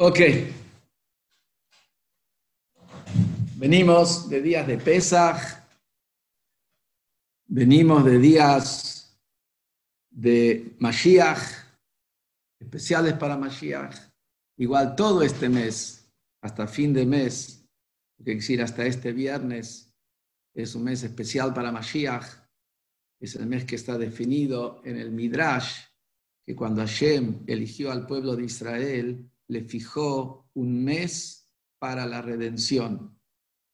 Ok. Venimos de días de Pesach, venimos de días de Mashiach, especiales para Mashiach. Igual todo este mes, hasta fin de mes, que decir hasta este viernes, es un mes especial para Mashiach. Es el mes que está definido en el Midrash, que cuando Hashem eligió al pueblo de Israel, le fijó un mes para la redención,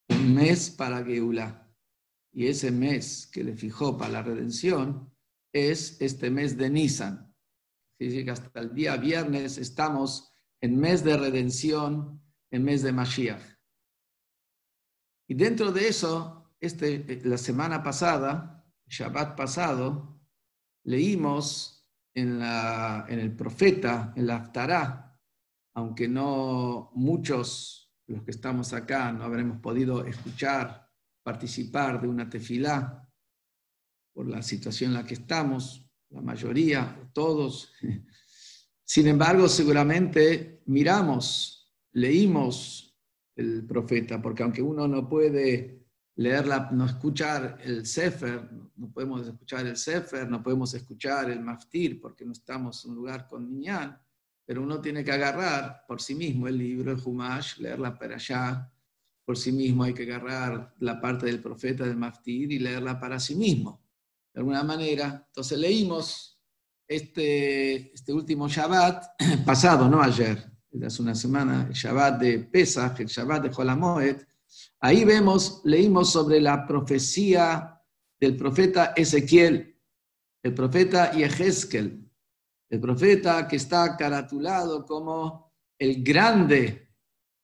un mes para Geulah. Y ese mes que le fijó para la redención es este mes de Nisan. Así que hasta el día viernes estamos en mes de redención, en mes de Mashiach. Y dentro de eso, este, la semana pasada, Shabbat pasado, leímos en, la, en el profeta, en la Aftará, aunque no muchos, los que estamos acá, no habremos podido escuchar, participar de una tefilá por la situación en la que estamos, la mayoría, todos. Sin embargo, seguramente miramos, leímos el profeta, porque aunque uno no puede leerla, no escuchar el Sefer, no podemos escuchar el Sefer, no podemos escuchar el Maftir, porque no estamos en un lugar con Niñán, pero uno tiene que agarrar por sí mismo el libro, el Humash, leerla para allá, por sí mismo hay que agarrar la parte del profeta del Maftir y leerla para sí mismo, de alguna manera. Entonces leímos este, este último Shabbat, pasado, no ayer, hace una semana, el Shabbat de Pesach, el Shabbat de Jolamoed, ahí vemos, leímos sobre la profecía del profeta Ezequiel, el profeta Yehezkel, el profeta que está caratulado como el grande,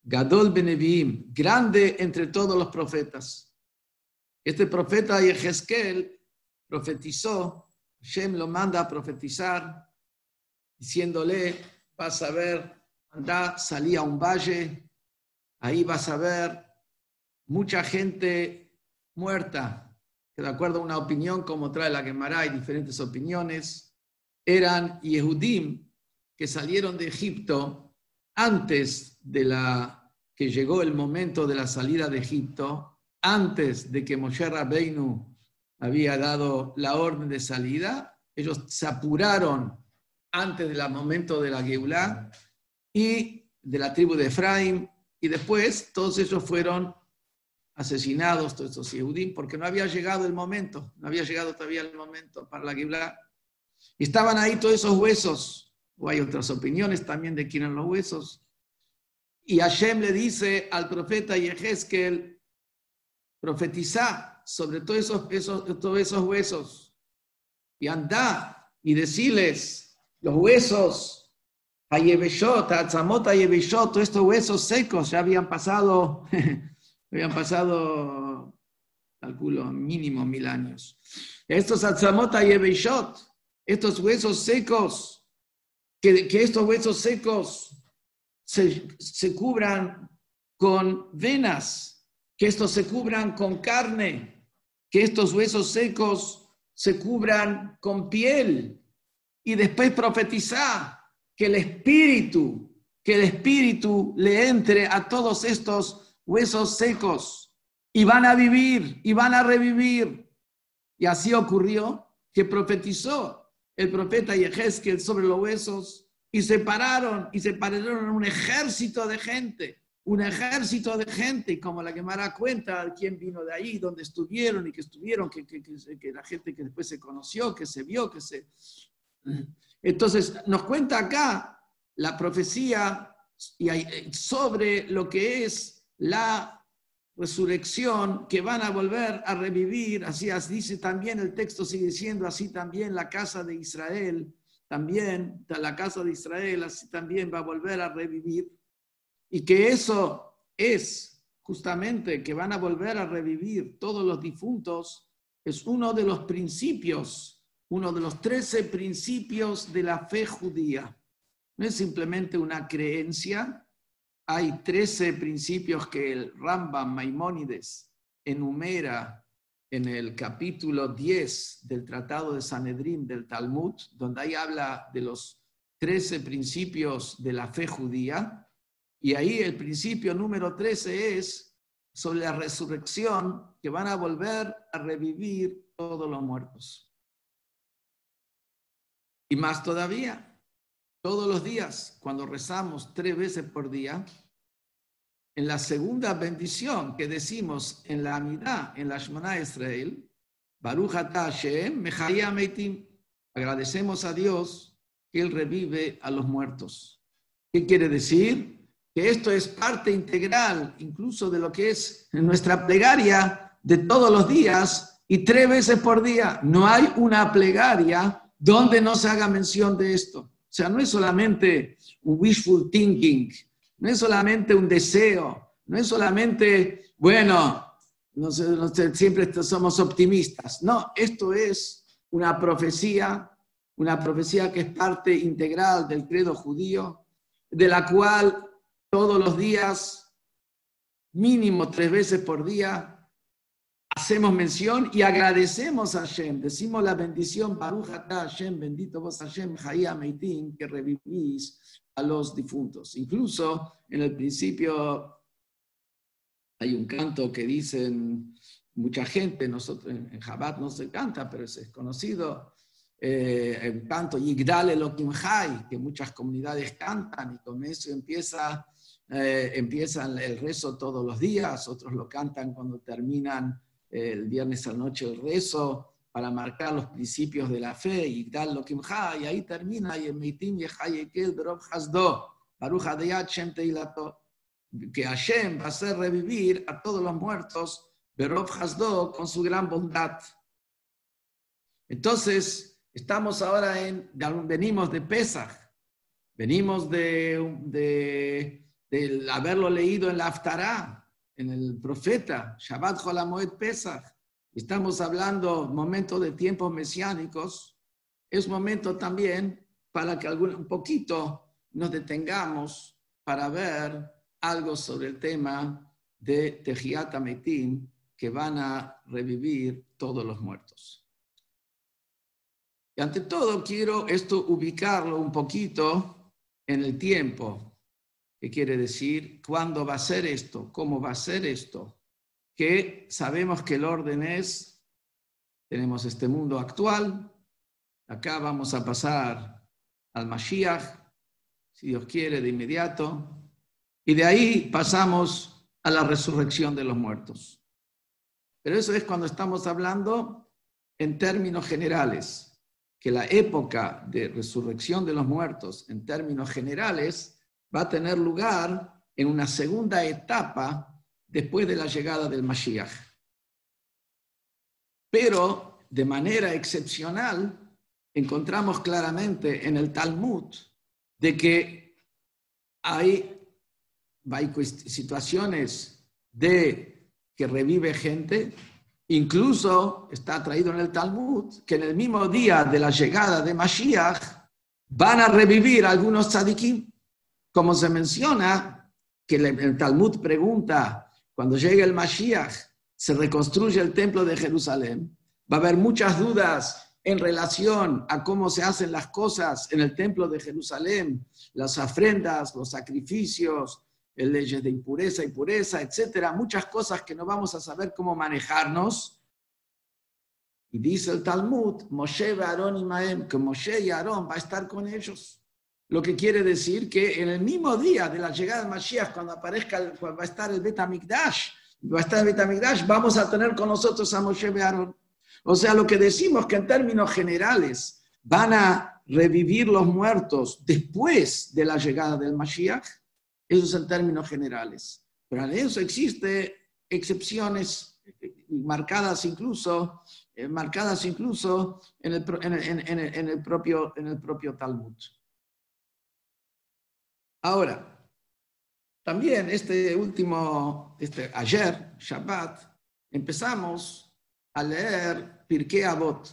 Gadol Benevim, grande entre todos los profetas. Este profeta Yehezkel profetizó, Shem lo manda a profetizar, diciéndole, vas a ver, anda, salí a un valle, ahí vas a ver mucha gente muerta, que de acuerdo a una opinión como trae la Gemara, hay diferentes opiniones, eran Yehudim que salieron de Egipto antes de la que llegó el momento de la salida de Egipto, antes de que Moshe Rabbeinu había dado la orden de salida, ellos se apuraron antes del momento de la Geulah y de la tribu de Efraín, y después todos ellos fueron asesinados, todos estos Yehudim, porque no había llegado el momento, no había llegado todavía el momento para la Geulah estaban ahí todos esos huesos, o hay otras opiniones también de quién eran los huesos. Y Hashem le dice al profeta Yehezkel, profetiza sobre todos esos, esos, todos esos huesos y anda y decirles, los huesos, Ayebeshot, Atzamot Ayebeshot, todos estos huesos secos ya habían pasado, habían pasado, calculo, mínimo mil años. Estos Atzamot Ayebeshot, estos huesos secos, que, estos huesos secos se, cubran con venas, que estos se cubran con carne, que estos huesos secos se cubran con piel y después profetizar que el espíritu, que el espíritu le entre a todos estos huesos secos y van a vivir y van a revivir. Y así ocurrió que profetizó el profeta Yehezkel sobre los huesos y se pararon y se pararon un ejército de gente, un ejército de gente, como la que Mara cuenta quién vino de ahí, dónde estuvieron y que estuvieron, que, que, que, la gente que después se conoció, que se vio, que se... Entonces, nos cuenta acá la profecía sobre lo que es la resurrección, que van a volver a revivir, así dice también el texto, sigue diciendo así también la casa de Israel, también la casa de Israel, así también va a volver a revivir, y que eso es justamente que van a volver a revivir todos los difuntos, es uno de los principios, uno de los trece principios de la fe judía. No es simplemente una creencia, hay 13 principios que el Rambam Maimónides enumera en el capítulo 10 del Tratado de Sanedrín del Talmud, donde ahí habla de los 13 principios de la fe judía. Y ahí el principio número 13 es sobre la resurrección, que van a volver a revivir todos los muertos. Y más todavía, todos los días, cuando rezamos tres veces por día, en la segunda bendición que decimos en la Amidad, en la Shemana Israel, Baruch Hashem, Meitim, agradecemos a Dios que Él revive a los muertos. ¿Qué quiere decir? Que esto es parte integral incluso de lo que es nuestra plegaria de todos los días y tres veces por día. No hay una plegaria donde no se haga mención de esto. O sea, no es solamente un wishful thinking, no es solamente un deseo, no es solamente, bueno, no sé, siempre somos optimistas. No, esto es una profecía, una profecía que es parte integral del credo judío, de la cual todos los días, mínimo tres veces por día, hacemos mención y agradecemos a Hashem. Decimos la bendición, Baruch Hashem, bendito vos Hashem, Hayah Meitim, que revivís a los difuntos. Incluso en el principio hay un canto que dicen mucha gente, nosotros en Jabat no se canta, pero es conocido, eh, el canto Yigdal Elohim Hay, que muchas comunidades cantan y con eso empieza, eh, empiezan el rezo todos los días, otros lo cantan cuando terminan el viernes a la noche el rezo, para marcar los principios de la fe, y dar lo que y ahí termina, y Meitim Yehayekel Berov Hasdo, Baruch Adeyat Shem Teilato, que Hashem va a hacer revivir a todos los muertos, Berov Hasdo, con su gran bondad. Entonces, estamos ahora en, venimos de Pesach, venimos de, de, haberlo leído en la Aftará, en el profeta, Shabbat Cholamoed Pesach, estamos hablando momento de tiempos mesiánicos, es momento también para que algún, un poquito nos detengamos para ver algo sobre el tema de Tejiat Metim, que van a revivir todos los muertos. Y ante todo quiero esto ubicarlo un poquito en el tiempo. ¿Qué quiere decir? ¿Cuándo va a ser esto? ¿Cómo va a ser esto? que sabemos que el orden es, tenemos este mundo actual, acá vamos a pasar al Mashiach, si Dios quiere, de inmediato, y de ahí pasamos a la resurrección de los muertos. Pero eso es cuando estamos hablando en términos generales, que la época de resurrección de los muertos en términos generales va a tener lugar en una segunda etapa después de la llegada del Mashiach. Pero de manera excepcional, encontramos claramente en el Talmud de que hay, situaciones de que revive gente, incluso está traído en el Talmud que en el mismo día de la llegada de Mashiach van a revivir algunos tzadikim, como se menciona, que el Talmud pregunta cuando llegue el Mashiach, se reconstruye el templo de Jerusalén, va a haber muchas dudas en relación a cómo se hacen las cosas en el templo de Jerusalén, las ofrendas, los sacrificios, leyes de impureza y pureza, etcétera, muchas cosas que no vamos a saber cómo manejarnos. Y dice el Talmud, Moshe, Aarón y Maem, que Moshe y Aarón va a estar con ellos. Lo que quiere decir que en el mismo día de la llegada del Mashiach, cuando aparezca, va a estar el Betamikdash, va a estar el Betamikdash, vamos a tener con nosotros a Moshe Bearon. O sea, lo que decimos que en términos generales van a revivir los muertos después de la llegada del Mashiach, eso es en términos generales. Pero en eso existe excepciones marcadas incluso, eh, marcadas incluso en el, en el, propio, en el propio Talmud. Ahora, también este último, este, ayer, Shabbat, empezamos a leer Pirkei Avot,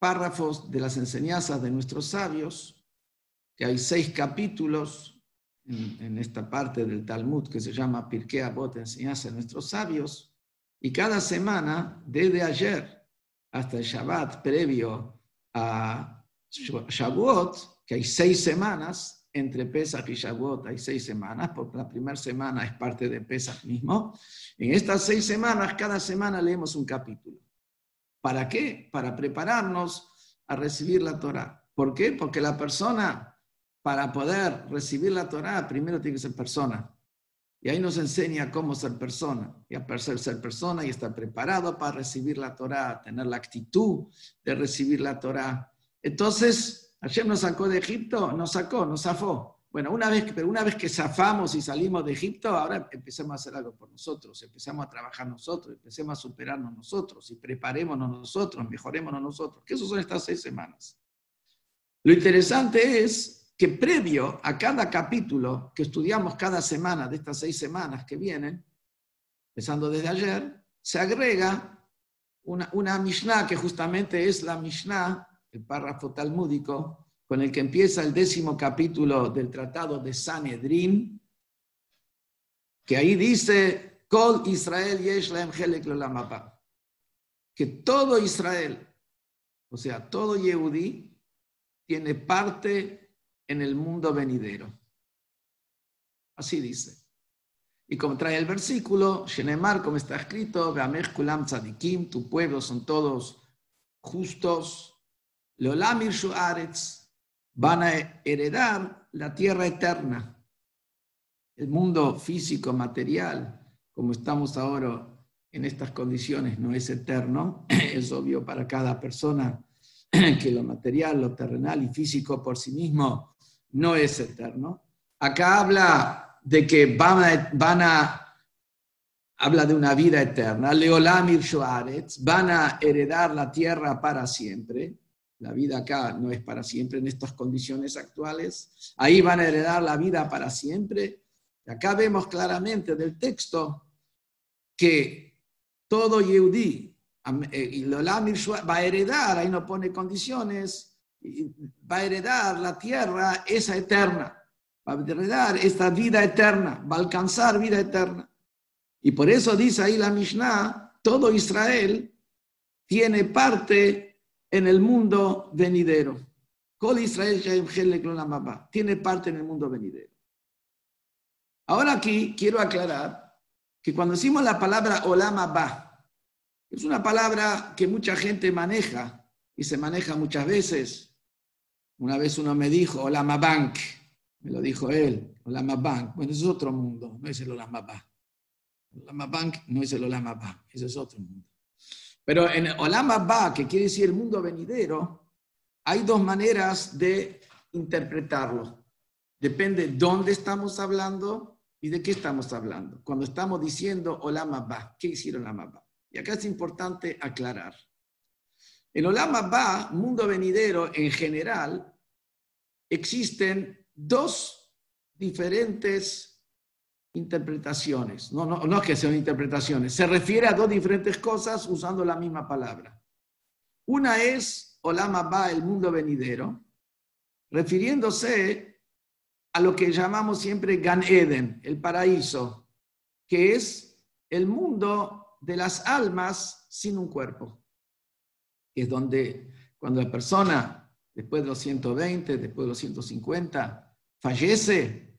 párrafos de las enseñanzas de nuestros sabios, que hay seis capítulos en, esta parte del Talmud que se llama Pirkei Avot, enseñanza de nuestros sabios, y cada semana, desde ayer hasta el Shabbat previo a Shavuot, que hay seis semanas, entre Pesach y Shavuot hay seis semanas, porque la primera semana es parte de Pesach mismo. En estas seis semanas, cada semana leemos un capítulo. ¿Para qué? Para prepararnos a recibir la Torah. ¿Por qué? Porque la persona, para poder recibir la Torah, primero tiene que ser persona. Y ahí nos enseña cómo ser persona, y a ser, ser persona y estar preparado para recibir la Torah, tener la actitud de recibir la Torah. Entonces, ayer nos sacó de Egipto, nos sacó, nos zafó. Bueno, una vez, pero una vez que zafamos y salimos de Egipto, ahora empecemos a hacer algo por nosotros, empecemos a trabajar nosotros, empecemos a superarnos nosotros y preparémonos nosotros, mejorémonos nosotros. Que eso son estas seis semanas. Lo interesante es que previo a cada capítulo que estudiamos cada semana de estas seis semanas que vienen, empezando desde ayer, se agrega una, una Mishnah que justamente es la Mishnah, el párrafo talmúdico, con el que empieza el décimo capítulo del tratado de Sanedrin, que ahí dice, que todo Israel, o sea, todo Yehudi, tiene parte en el mundo venidero. Así dice. Y como trae el versículo, Shenemar, como está escrito, Kulam Tzadikim, tu pueblo son todos justos, Leolamir van a heredar la tierra eterna. El mundo físico, material, como estamos ahora en estas condiciones, no es eterno, es obvio para cada persona que lo material, lo terrenal y físico por sí mismo no es eterno. Acá habla de que van a, habla de una vida eterna. Leolamir van a heredar la tierra para siempre. La vida acá no es para siempre en estas condiciones actuales. Ahí van a heredar la vida para siempre. acá vemos claramente del texto que todo Yehudi eh, va a heredar, ahí no pone condiciones, va a heredar la tierra esa eterna, va a heredar esta vida eterna, va a alcanzar vida eterna. Y por eso dice ahí la Mishnah, todo Israel tiene parte en el mundo venidero. Israel tiene parte en el mundo venidero. Ahora aquí quiero aclarar que cuando decimos la palabra Olam es una palabra que mucha gente maneja y se maneja muchas veces una vez uno me dijo, Olama Bank, me lo dijo él, Olama Bank. Bueno, ese es otro mundo, no es el Olama. Olama Bank no es el Olama Bank, ese es otro mundo. Pero en Olama Ba, que quiere decir el mundo venidero, hay dos maneras de interpretarlo. Depende dónde estamos hablando y de qué estamos hablando. Cuando estamos diciendo Olama Ba, ¿qué decir Olama Ba? Y acá es importante aclarar. En Olama Ba, mundo venidero en general, existen dos diferentes interpretaciones. No, no, no es que sean interpretaciones, se refiere a dos diferentes cosas usando la misma palabra. Una es Olama Ba, el mundo venidero, refiriéndose a lo que llamamos siempre Gan Eden, el paraíso, que es el mundo de las almas sin un cuerpo. Es donde cuando la persona después de los 120, después de los 150, fallece,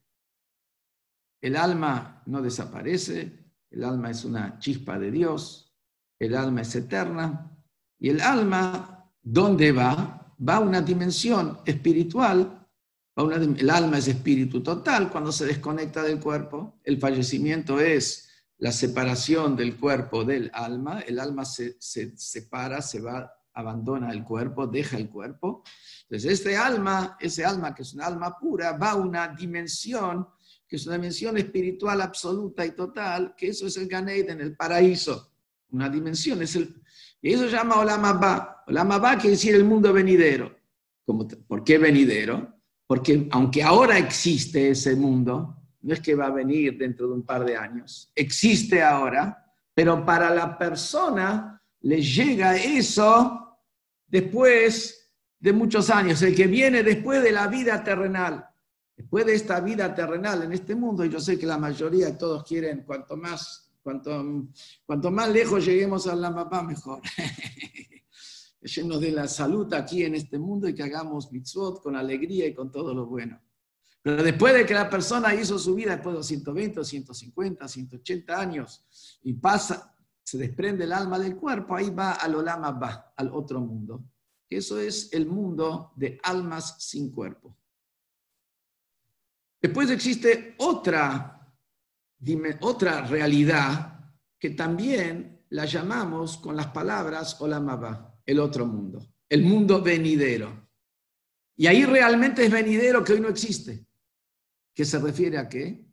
el alma no desaparece, el alma es una chispa de Dios, el alma es eterna, y el alma, ¿dónde va? Va a una dimensión espiritual, el alma es espíritu total cuando se desconecta del cuerpo, el fallecimiento es la separación del cuerpo del alma, el alma se, se separa, se va abandona el cuerpo, deja el cuerpo. Entonces, este alma, ese alma que es un alma pura, va a una dimensión es una dimensión espiritual absoluta y total, que eso es el Ganeid en el paraíso. Una dimensión, es el, y eso se llama Olama Ba. Olama Ba quiere decir el mundo venidero. ¿Por qué venidero? Porque aunque ahora existe ese mundo, no es que va a venir dentro de un par de años, existe ahora, pero para la persona le llega eso después de muchos años, el que viene después de la vida terrenal, después de esta vida terrenal en este mundo, y yo sé que la mayoría de todos quieren, cuanto más, cuanto, cuanto más lejos lleguemos a la papá, mejor. Llenos de la salud aquí en este mundo y que hagamos mitzvot con alegría y con todo lo bueno. Pero después de que la persona hizo su vida, después de 120, 150, 180 años, y pasa, se desprende el alma del cuerpo, ahí va al Olama va, al otro mundo. Eso es el mundo de almas sin cuerpo. Después existe otra, otra realidad que también la llamamos con las palabras Olama va, el otro mundo, el mundo venidero. Y ahí realmente es venidero que hoy no existe que se refiere a qué?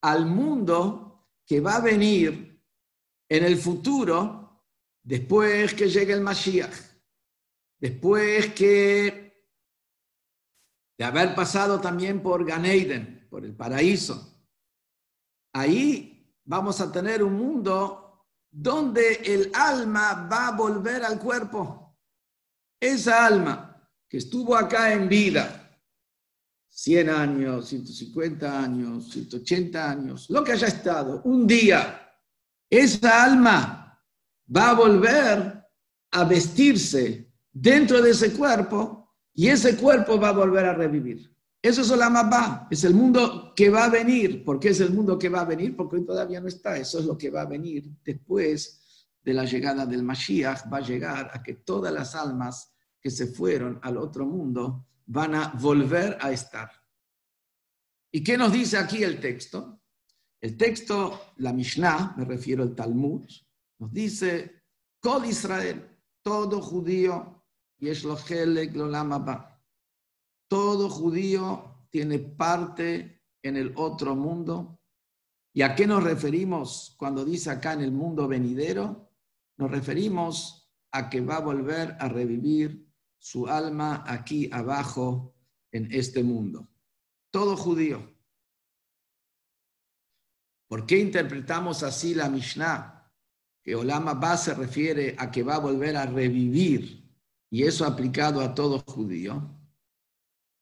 Al mundo que va a venir en el futuro después que llegue el Mashiach, después que de haber pasado también por Ganeiden, por el paraíso. Ahí vamos a tener un mundo donde el alma va a volver al cuerpo. Esa alma que estuvo acá en vida, 100 años, 150 años, 180 años, lo que haya estado, un día, esa alma va a volver a vestirse dentro de ese cuerpo y ese cuerpo va a volver a revivir. Eso es el va, es el mundo que va a venir. ¿Por qué es el mundo que va a venir? Porque hoy todavía no está. Eso es lo que va a venir después de la llegada del Mashiach. Va a llegar a que todas las almas que se fueron al otro mundo van a volver a estar. ¿Y qué nos dice aquí el texto? El texto, la Mishnah, me refiero al Talmud, nos dice, Kol Israel, todo judío, y es lo Todo judío tiene parte en el otro mundo. ¿Y a qué nos referimos cuando dice acá en el mundo venidero? Nos referimos a que va a volver a revivir su alma aquí abajo en este mundo. Todo judío. ¿Por qué interpretamos así la Mishnah? Que Olama Ba se refiere a que va a volver a revivir, y eso aplicado a todo judío.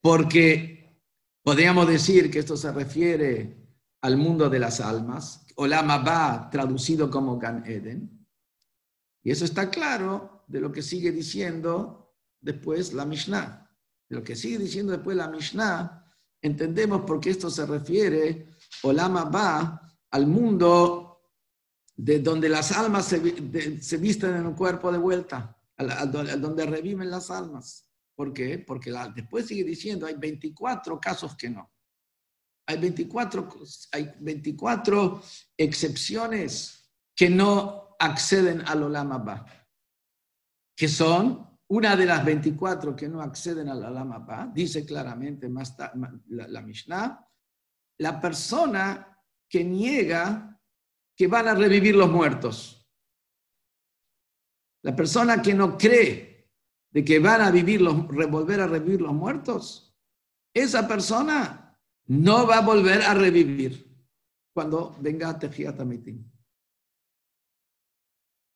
Porque podríamos decir que esto se refiere al mundo de las almas, Olama Ba traducido como Gan Eden. Y eso está claro de lo que sigue diciendo después la Mishnah. Lo que sigue diciendo después la Mishnah, entendemos por qué esto se refiere, Olama va al mundo de donde las almas se visten en un cuerpo de vuelta, al, donde reviven las almas. ¿Por qué? Porque la, después sigue diciendo, hay 24 casos que no. Hay 24, hay 24 excepciones que no acceden al Olama Ba, que son una de las 24 que no acceden a la Lama dice claramente más la, la Mishnah, la persona que niega que van a revivir los muertos. La persona que no cree de que van a vivir los, volver a revivir los muertos, esa persona no va a volver a revivir cuando venga Tejiat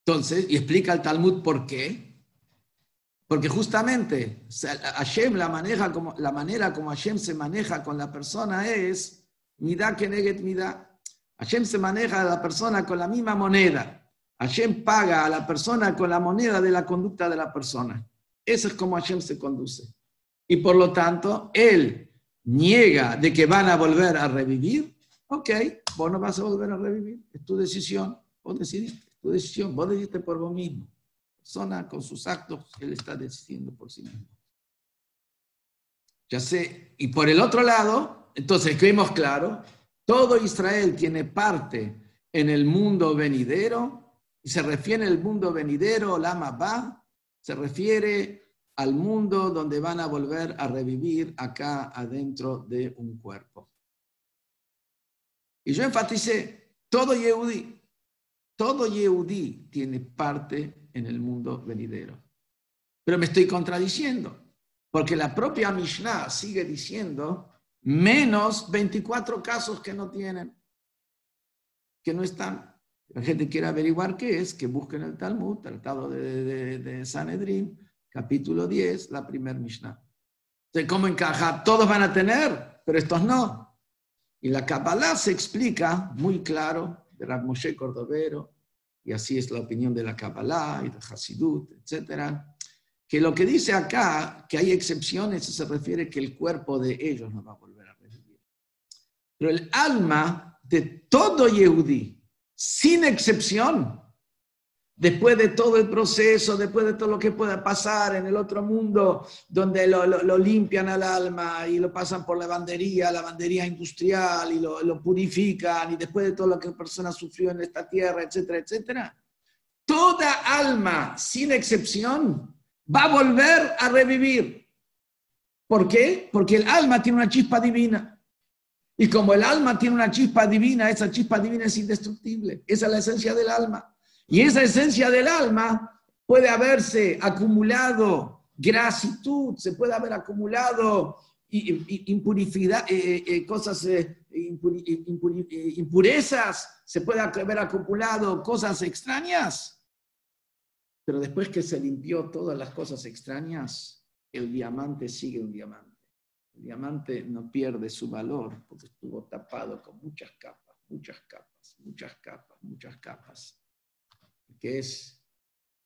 Entonces, y explica el Talmud por qué. Porque justamente Hashem la, maneja como, la manera como Hashem se maneja con la persona es mida que neget mida. Hashem se maneja a la persona con la misma moneda. Hashem paga a la persona con la moneda de la conducta de la persona. Eso es como Hashem se conduce. Y por lo tanto, él niega de que van a volver a revivir. Ok, vos no vas a volver a revivir. Es tu decisión. Vos decidiste. Es tu decisión. Vos decidiste por vos mismo persona con sus actos, él está decidiendo por sí mismo. Ya sé, y por el otro lado, entonces vemos claro, todo Israel tiene parte en el mundo venidero, y se refiere al mundo venidero, Lama va, se refiere al mundo donde van a volver a revivir acá adentro de un cuerpo. Y yo enfaticé, todo Yehudi, todo Yehudi tiene parte en el mundo venidero. Pero me estoy contradiciendo, porque la propia Mishnah sigue diciendo menos 24 casos que no tienen, que no están. La gente quiere averiguar qué es, que busquen el Talmud, Tratado de, de, Sanedrín, capítulo 10, la primer Mishnah. Entonces, ¿cómo encaja? Todos van a tener, pero estos no. Y la Kabbalah se explica muy claro de Rav Moshe Cordovero, y así es la opinión de la Kabbalah y de Hasidut, etcétera, que lo que dice acá, que hay excepciones, se refiere que el cuerpo de ellos no va a volver a revivir. Pero el alma de todo Yehudi, sin excepción, después de todo el proceso, después de todo lo que pueda pasar en el otro mundo, donde lo, limpian al alma y lo pasan por la lavandería, lavandería industrial y lo, lo, purifican, y después de todo lo que la persona sufrió en esta tierra, etcétera, etcétera, toda alma, sin excepción, va a volver a revivir. ¿Por qué? Porque el alma tiene una chispa divina. Y como el alma tiene una chispa divina, esa chispa divina es indestructible. Esa es la esencia del alma. Y esa esencia del alma puede haberse acumulado gratitud, se puede haber acumulado impurezas, se puede haber acumulado cosas extrañas. Pero después que se limpió todas las cosas extrañas, el diamante sigue un diamante. El diamante no pierde su valor porque estuvo tapado con muchas capas, muchas capas, muchas capas, muchas capas que es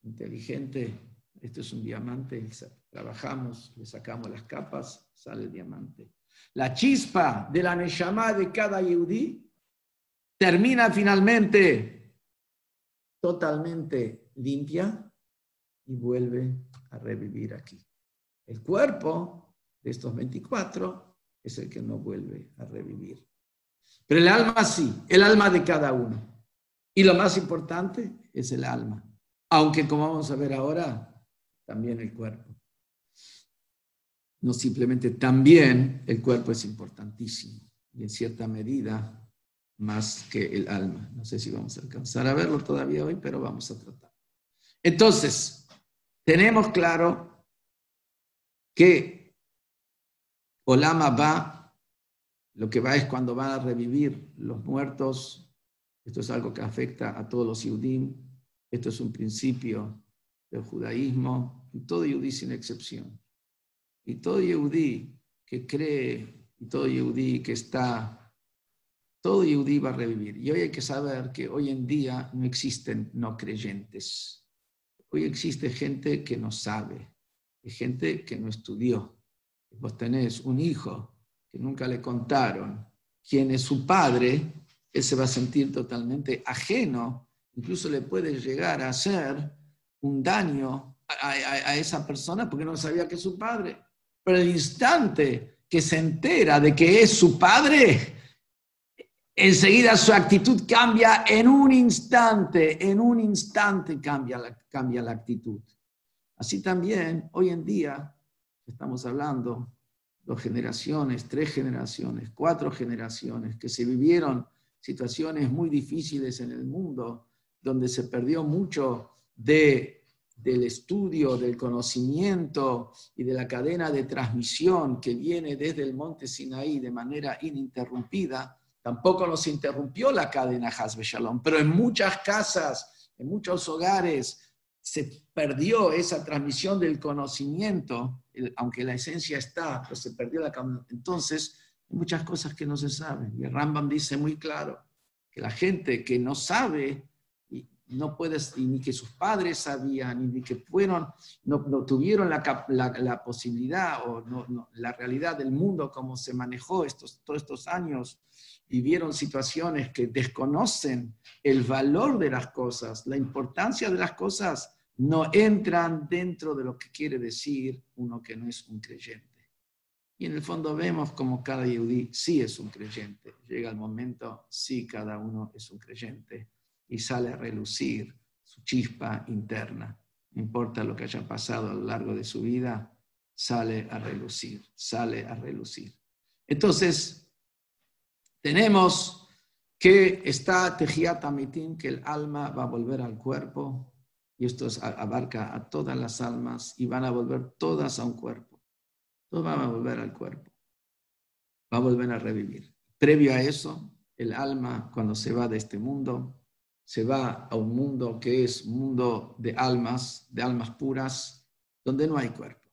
inteligente, esto es un diamante, trabajamos, le sacamos las capas, sale el diamante. La chispa de la Neshama de cada Yehudi termina finalmente totalmente limpia y vuelve a revivir aquí. El cuerpo de estos 24 es el que no vuelve a revivir. Pero el alma sí, el alma de cada uno. Y lo más importante es el alma, aunque como vamos a ver ahora, también el cuerpo. No simplemente también el cuerpo es importantísimo y en cierta medida más que el alma. No sé si vamos a alcanzar a verlo todavía hoy, pero vamos a tratar. Entonces, tenemos claro que Olama va, lo que va es cuando van a revivir los muertos esto es algo que afecta a todos los Yudim. Esto es un principio del judaísmo y todo Yudí sin excepción. Y todo Yudí que cree y todo Yudí que está, todo Yudí va a revivir. Y hoy hay que saber que hoy en día no existen no creyentes. Hoy existe gente que no sabe, gente que no estudió. Vos tenés un hijo que nunca le contaron quién es su padre él se va a sentir totalmente ajeno, incluso le puede llegar a hacer un daño a, esa persona porque no sabía que es su padre. Pero el instante que se entera de que es su padre, enseguida su actitud cambia en un instante, en un instante cambia la, cambia la actitud. Así también, hoy en día, estamos hablando, dos generaciones, tres generaciones, cuatro generaciones que se vivieron situaciones muy difíciles en el mundo, donde se perdió mucho de, del estudio, del conocimiento y de la cadena de transmisión que viene desde el monte Sinaí de manera ininterrumpida, tampoco nos interrumpió la cadena Hasbe Shalom, pero en muchas casas, en muchos hogares, se perdió esa transmisión del conocimiento, aunque la esencia está, pero se perdió la Entonces, muchas cosas que no se saben. Y el Rambam dice muy claro que la gente que no sabe, y no puede, ni que sus padres sabían, ni que fueron, no, tuvieron la, la, posibilidad o no, la realidad del mundo como se manejó estos, todos estos años, vivieron situaciones que desconocen el valor de las cosas, la importancia de las cosas, no entran dentro de lo que quiere decir uno que no es un creyente. Y en el fondo vemos como cada yudí sí es un creyente. Llega el momento, sí, cada uno es un creyente y sale a relucir su chispa interna. No importa lo que haya pasado a lo largo de su vida, sale a relucir, sale a relucir. Entonces, tenemos que está Tejiata Mitim, que el alma va a volver al cuerpo, y esto abarca a todas las almas, y van a volver todas a un cuerpo todo va a volver al cuerpo, va a volver a revivir. Previo a eso, el alma cuando se va de este mundo, se va a un mundo que es mundo de almas, de almas puras, donde no hay cuerpo.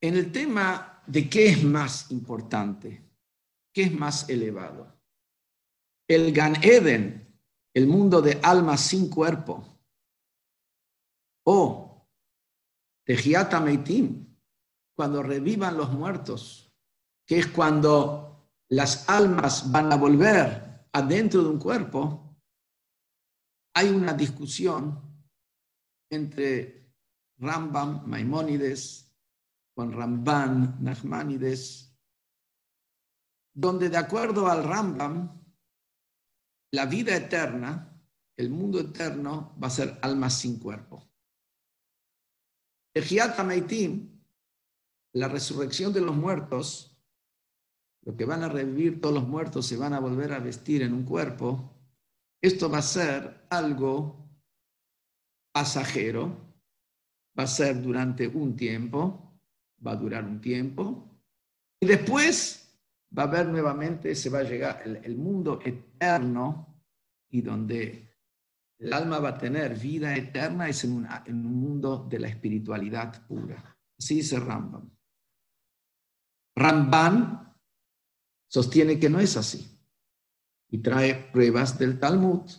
En el tema de qué es más importante, qué es más elevado, el Gan Eden, el mundo de almas sin cuerpo, o Tejiata Meitim, cuando revivan los muertos, que es cuando las almas van a volver adentro de un cuerpo, hay una discusión entre Rambam, Maimónides, con Ramban, Nachmanides, donde de acuerdo al Rambam, la vida eterna, el mundo eterno, va a ser almas sin cuerpo. El la resurrección de los muertos, lo que van a revivir todos los muertos se van a volver a vestir en un cuerpo, esto va a ser algo pasajero, va a ser durante un tiempo, va a durar un tiempo, y después va a haber nuevamente, se va a llegar el, mundo eterno y donde el alma va a tener vida eterna es en, un mundo de la espiritualidad pura. Así dice Rambam. Ramban sostiene que no es así y trae pruebas del Talmud.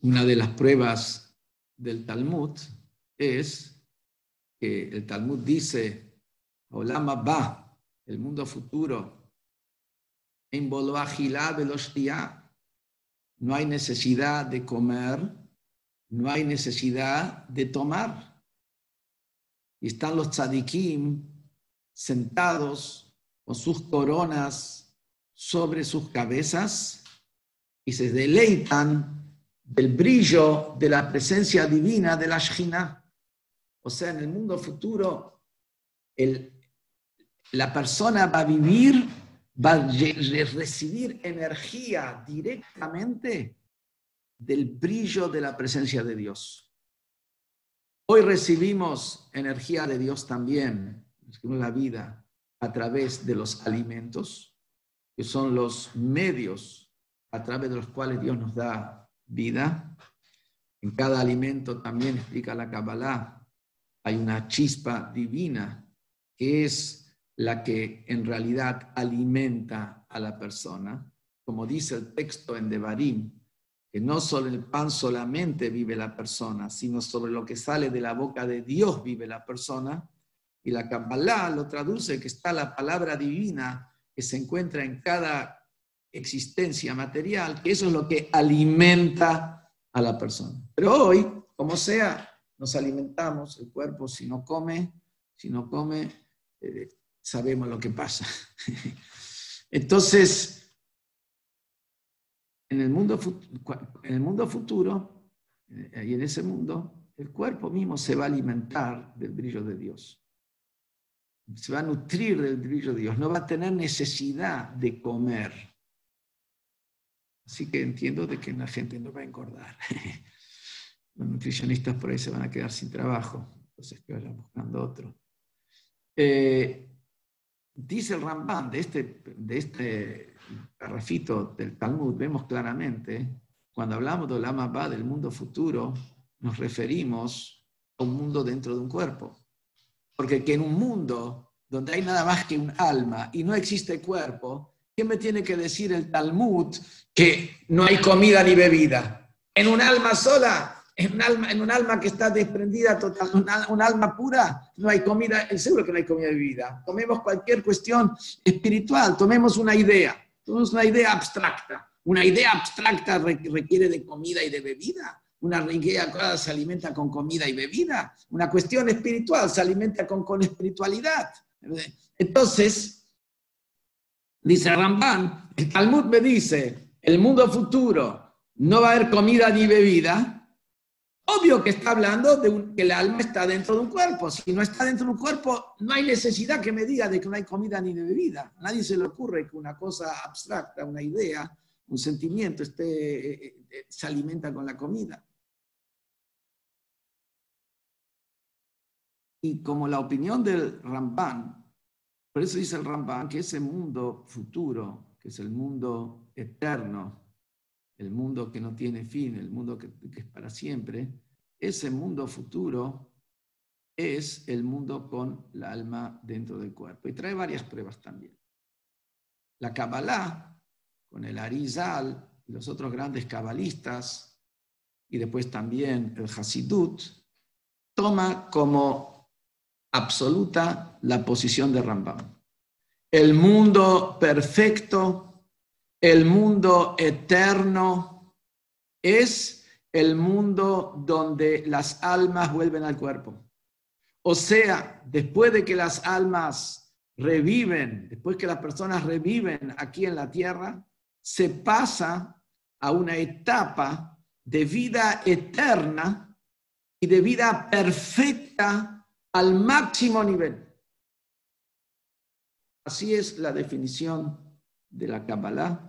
Una de las pruebas del Talmud es que el Talmud dice, Olama va, el mundo futuro, no hay necesidad de comer, no hay necesidad de tomar. Y están los tzadikim sentados con sus coronas sobre sus cabezas y se deleitan del brillo de la presencia divina de la Shina. O sea, en el mundo futuro, la persona va a vivir va a recibir energía directamente del brillo de la presencia de Dios. Hoy recibimos energía de Dios también, la vida, a través de los alimentos, que son los medios a través de los cuales Dios nos da vida. En cada alimento también explica la Kabbalah, hay una chispa divina que es la que en realidad alimenta a la persona, como dice el texto en Devarim, que no sobre el pan solamente vive la persona, sino sobre lo que sale de la boca de Dios vive la persona. Y la Kabbalah lo traduce que está la palabra divina que se encuentra en cada existencia material, que eso es lo que alimenta a la persona. Pero hoy, como sea, nos alimentamos, el cuerpo si no come, si no come, eh, sabemos lo que pasa. Entonces, en el mundo, en el mundo futuro, eh, y en ese mundo, el cuerpo mismo se va a alimentar del brillo de Dios. Se va a nutrir del brillo de Dios. No va a tener necesidad de comer. Así que entiendo de que la gente no va a engordar. Los nutricionistas por ahí se van a quedar sin trabajo. Entonces que vayan buscando otro. Eh, dice el Ramban de este, de este parrafito del Talmud, vemos claramente, cuando hablamos del Lama del mundo futuro, nos referimos a un mundo dentro de un cuerpo. Porque que en un mundo donde hay nada más que un alma y no existe cuerpo, ¿qué me tiene que decir el Talmud que no hay comida ni bebida? En un alma sola en un alma, que está desprendida total, un, alma pura, no hay comida, seguro que no hay comida de vida. Tomemos cualquier cuestión espiritual, tomemos una idea, tomemos una idea abstracta. Una idea abstracta requiere de comida y de bebida. Una idea se alimenta con comida y bebida. Una cuestión espiritual se alimenta con, con espiritualidad. Entonces, dice Ramban, el Talmud me dice, el mundo futuro no va a haber comida ni bebida, Obvio que está hablando de que el alma está dentro de un cuerpo. Si no está dentro de un cuerpo, no hay necesidad que me diga de que no hay comida ni bebida. Nadie se le ocurre que una cosa abstracta, una idea, un sentimiento, esté, eh, eh, se alimenta con la comida. Y como la opinión del Ramban, por eso dice el Ramban que ese mundo futuro, que es el mundo eterno, el mundo que no tiene fin, el mundo que, es para siempre, ese mundo futuro es el mundo con la alma dentro del cuerpo. Y trae varias pruebas también. La Kabbalah, con el Arizal y los otros grandes cabalistas, y después también el Hasidut, toma como absoluta la posición de Rambam. El mundo perfecto, el mundo eterno, es el mundo donde las almas vuelven al cuerpo. O sea, después de que las almas reviven, después que las personas reviven aquí en la tierra, se pasa a una etapa de vida eterna y de vida perfecta al máximo nivel. Así es la definición de la Kabbalah,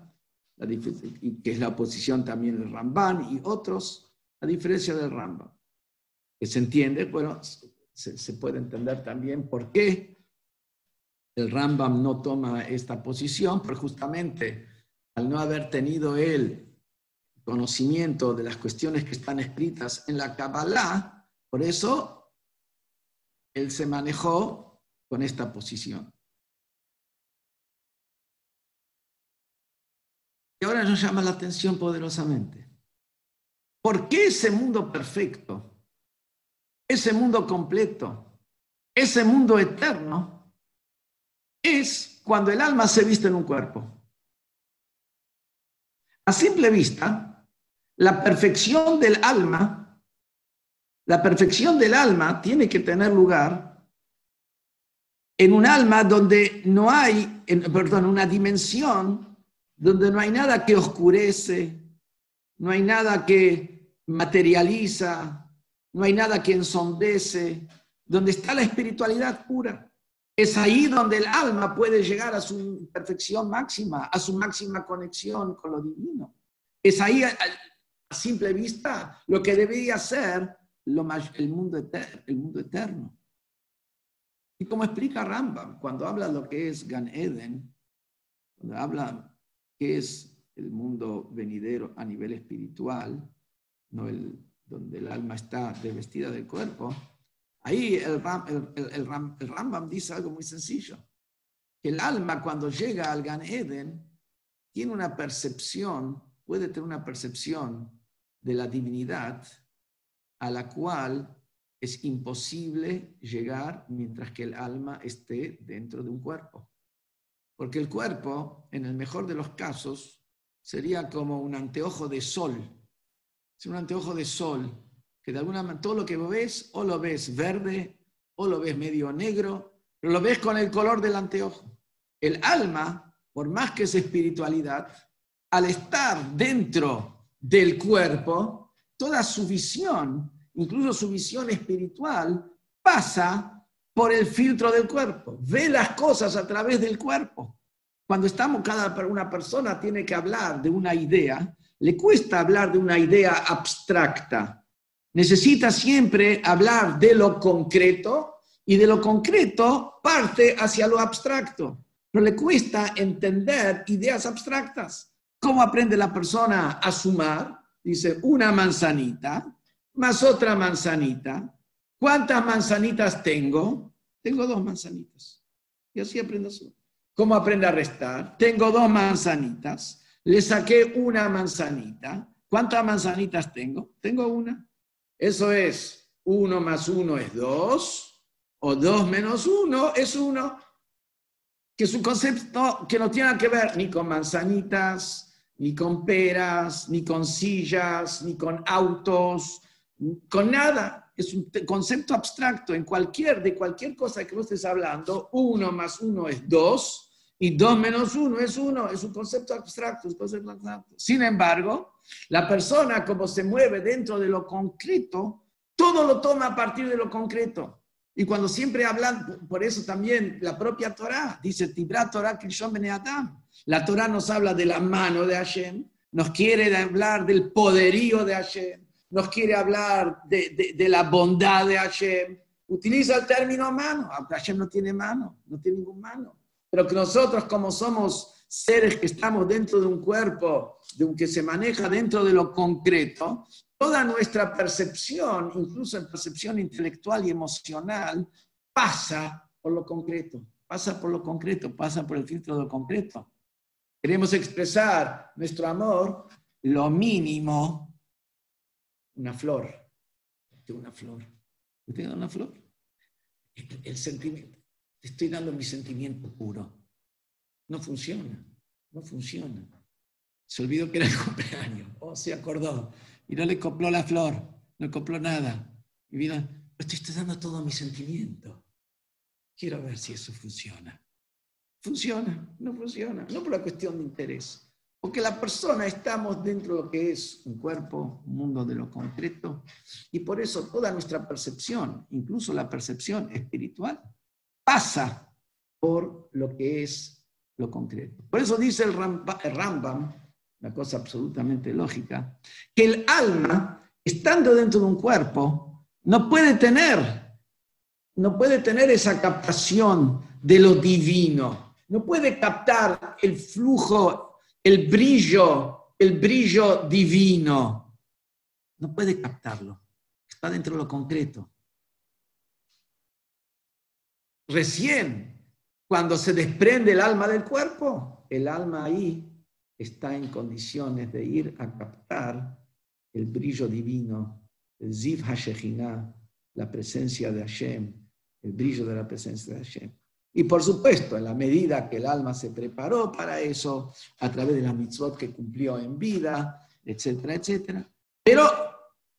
que es la oposición también del Ramban y otros, a diferencia del Rambam. Que se entiende, bueno, se, puede entender también por qué el Rambam no toma esta posición, pero justamente al no haber tenido él conocimiento de las cuestiones que están escritas en la Kabbalah, por eso él se manejó con esta posición. Y ahora nos llama la atención poderosamente. ¿Por qué ese mundo perfecto, ese mundo completo, ese mundo eterno, es cuando el alma se viste en un cuerpo? A simple vista, la perfección del alma, la perfección del alma tiene que tener lugar en un alma donde no hay, en, perdón, una dimensión donde no hay nada que oscurece, no hay nada que materializa, no hay nada que ensondece, donde está la espiritualidad pura. Es ahí donde el alma puede llegar a su perfección máxima, a su máxima conexión con lo divino. Es ahí a simple vista lo que debería ser lo más, el, mundo eterno. Y como explica Rambam, cuando habla de lo que es Gan Eden, cuando habla que es el mundo venidero a nivel espiritual, no el, donde el alma está revestida del cuerpo, ahí el, el, el, Rambam dice algo muy sencillo, que el alma cuando llega al Gan Eden tiene una percepción, puede tener una percepción de la divinidad a la cual es imposible llegar mientras que el alma esté dentro de un cuerpo. Porque el cuerpo, en el mejor de los casos, sería como un anteojo de sol. Es un anteojo de sol que de alguna manera todo lo que ves o lo ves verde o lo ves medio negro, pero lo ves con el color del anteojo. El alma, por más que es espiritualidad, al estar dentro del cuerpo, toda su visión, incluso su visión espiritual, pasa por el filtro del cuerpo, ve las cosas a través del cuerpo. Cuando estamos, cada una persona tiene que hablar de una idea, le cuesta hablar de una idea abstracta. Necesita siempre hablar de lo concreto y de lo concreto parte hacia lo abstracto. Pero le cuesta entender ideas abstractas. ¿Cómo aprende la persona a sumar? Dice, una manzanita más otra manzanita. ¿Cuántas manzanitas tengo? Tengo dos manzanitas. Y así aprende a sumar. ¿Cómo aprende a restar? Tengo dos manzanitas. Le saqué una manzanita. ¿Cuántas manzanitas tengo? Tengo una. Eso es, uno más uno es dos, o dos menos uno es uno. Que es un concepto que no tiene que ver ni con manzanitas, ni con peras, ni con sillas, ni con autos, con nada. Es un concepto abstracto. En cualquier, de cualquier cosa que vos estés hablando, uno más uno es dos y dos menos uno es uno. Es un concepto abstracto, es un concepto abstracto. Sin embargo, la persona como se mueve dentro de lo concreto, todo lo toma a partir de lo concreto. Y cuando siempre hablan, por eso también la propia Torah dice, Tibra Torah Krishon Adam. La Torah nos habla de la mano de Hashem, nos quiere hablar del poderío de Hashem, nos quiere hablar de, de, la bondad de Hashem. Utiliza el término mano, Hashem no tiene mano, no tiene ningún mano. Pero que nosotros como somos seres que estamos dentro de un cuerpo, de un que se maneja dentro de lo concreto, toda nuestra percepción, incluso en percepción intelectual y emocional, pasa por lo concreto, pasa por lo concreto, pasa por el filtro de lo concreto. Queremos expresar nuestro amor, lo mínimo, una flor. Tengo una flor. ¿Tengo una flor? el sentimiento. Te estoy dando mi sentimiento puro. No funciona, no funciona. Se olvidó que era el cumpleaños. Oh, se acordó. Y no le compró la flor, no le compró nada. Y mira, te estoy dando todo mi sentimiento. Quiero ver si eso funciona. Funciona, no funciona. No por la cuestión de interés. Porque la persona estamos dentro de lo que es un cuerpo, un mundo de lo concreto, y por eso toda nuestra percepción, incluso la percepción espiritual, pasa por lo que es lo concreto. Por eso dice el Rambam, una cosa absolutamente lógica, que el alma, estando dentro de un cuerpo, no puede tener, no puede tener esa captación de lo divino, no puede captar el flujo el brillo, el brillo divino. No puede captarlo. Está dentro de lo concreto. Recién, cuando se desprende el alma del cuerpo, el alma ahí está en condiciones de ir a captar el brillo divino, el Ziv HaShechinah, la presencia de Hashem, el brillo de la presencia de Hashem. Y por supuesto, en la medida que el alma se preparó para eso, a través de la mitzvot que cumplió en vida, etcétera, etcétera. Pero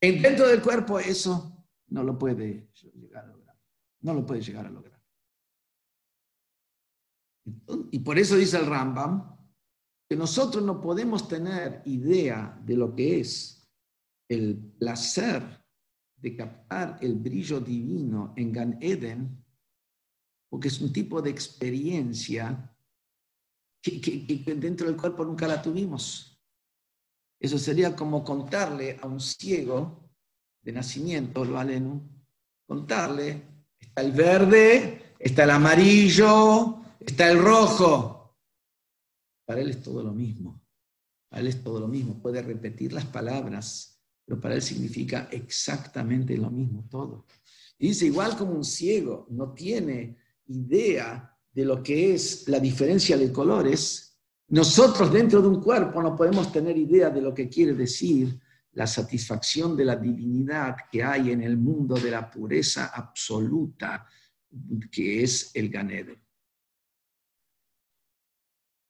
dentro del cuerpo eso no lo puede llegar a lograr. No lo puede llegar a lograr. Y por eso dice el Rambam que nosotros no podemos tener idea de lo que es el placer de captar el brillo divino en Gan Eden porque es un tipo de experiencia que, dentro del cuerpo nunca la tuvimos. Eso sería como contarle a un ciego de nacimiento, lo aleno, contarle, está el verde, está el amarillo, está el rojo. Para él es todo lo mismo. Para él es todo lo mismo. Puede repetir las palabras, pero para él significa exactamente lo mismo todo. Y dice, igual como un ciego no tiene idea de lo que es la diferencia de colores, nosotros dentro de un cuerpo no podemos tener idea de lo que quiere decir la satisfacción de la divinidad que hay en el mundo de la pureza absoluta, que es el Ganede.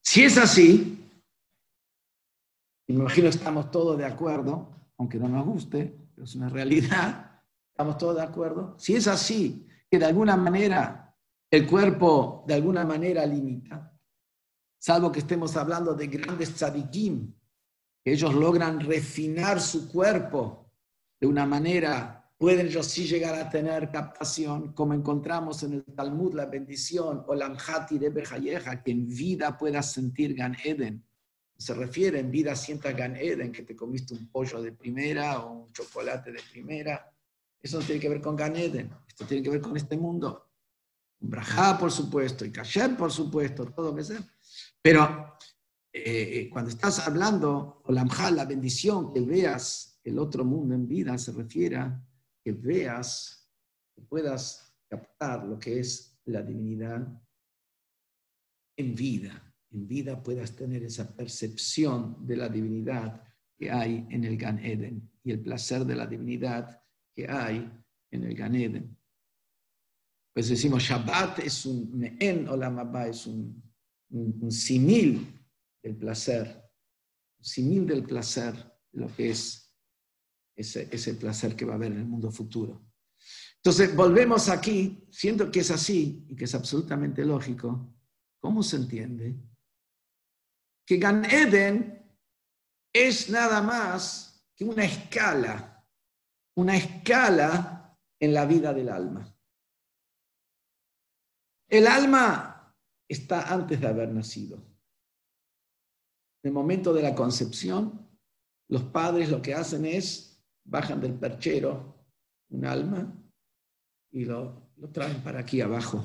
Si es así, y me imagino estamos todos de acuerdo, aunque no nos guste, pero es una realidad, estamos todos de acuerdo. Si es así, que de alguna manera el cuerpo de alguna manera limita, salvo que estemos hablando de grandes tzadikim, que ellos logran refinar su cuerpo de una manera, pueden ellos sí llegar a tener captación, como encontramos en el Talmud, la bendición, o la Amhati de Bejayeja, que en vida puedas sentir Gan Eden. Se refiere en vida sienta Gan Eden, que te comiste un pollo de primera o un chocolate de primera. Eso no tiene que ver con Gan Eden, esto tiene que ver con este mundo. Brajá, por supuesto, y Kasher, por supuesto, todo que sea. Pero eh, cuando estás hablando, o la bendición, que veas el otro mundo en vida, se refiere que veas, que puedas captar lo que es la divinidad en vida. En vida puedas tener esa percepción de la divinidad que hay en el Gan Eden y el placer de la divinidad que hay en el Gan Eden. Pues decimos, Shabbat es un mehen olam es un, un, simil del placer, un simil del placer, lo que es ese, ese placer que va a haber en el mundo futuro. Entonces, volvemos aquí, siendo que es así y que es absolutamente lógico, ¿cómo se entiende? Que Gan Eden es nada más que una escala, una escala en la vida del alma. El alma está antes de haber nacido. En el momento de la concepción, los padres lo que hacen es, bajan del perchero un alma y lo, traen para aquí abajo.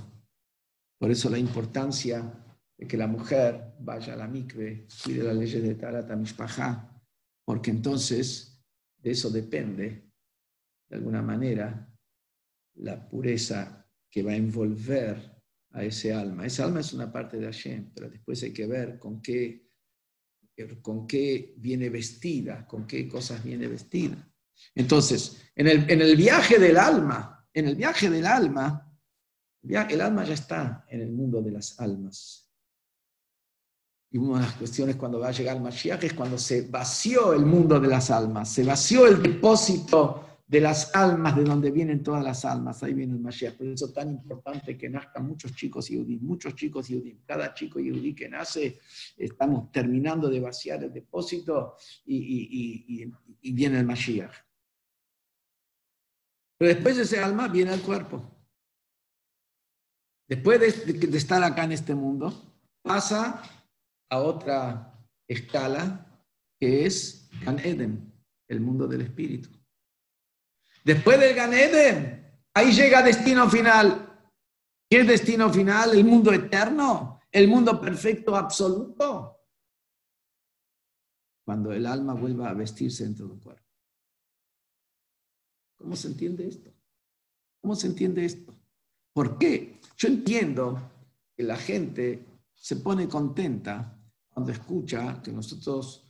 Por eso la importancia de que la mujer vaya a la mikve, cuide las leyes de Tarata Mishpajá, porque entonces de eso depende, de alguna manera, la pureza que va a envolver a ese alma. Esa alma es una parte de Hashem, pero después hay que ver con qué, con qué viene vestida, con qué cosas viene vestida. Entonces, en el, en el viaje del alma, en el viaje del alma, el alma ya está en el mundo de las almas. Y una de las cuestiones cuando va a llegar el Mashiach es cuando se vació el mundo de las almas, se vació el depósito de las almas, de donde vienen todas las almas. Ahí viene el Mashiach. Por eso es tan importante que nazcan muchos chicos yudí, muchos chicos yudí. Cada chico yudí que nace, estamos terminando de vaciar el depósito y, viene el Mashiach. Pero después de ese alma viene el cuerpo. Después de, estar acá en este mundo, pasa a otra escala que es Gan Eden, el mundo del espíritu. Después del Gan Eden, ahí llega destino final. ¿Qué es destino final? El mundo eterno, el mundo perfecto absoluto. Cuando el alma vuelva a vestirse dentro del cuerpo. ¿Cómo se entiende esto? ¿Cómo se entiende esto? ¿Por qué? Yo entiendo que la gente se pone contenta cuando escucha que nosotros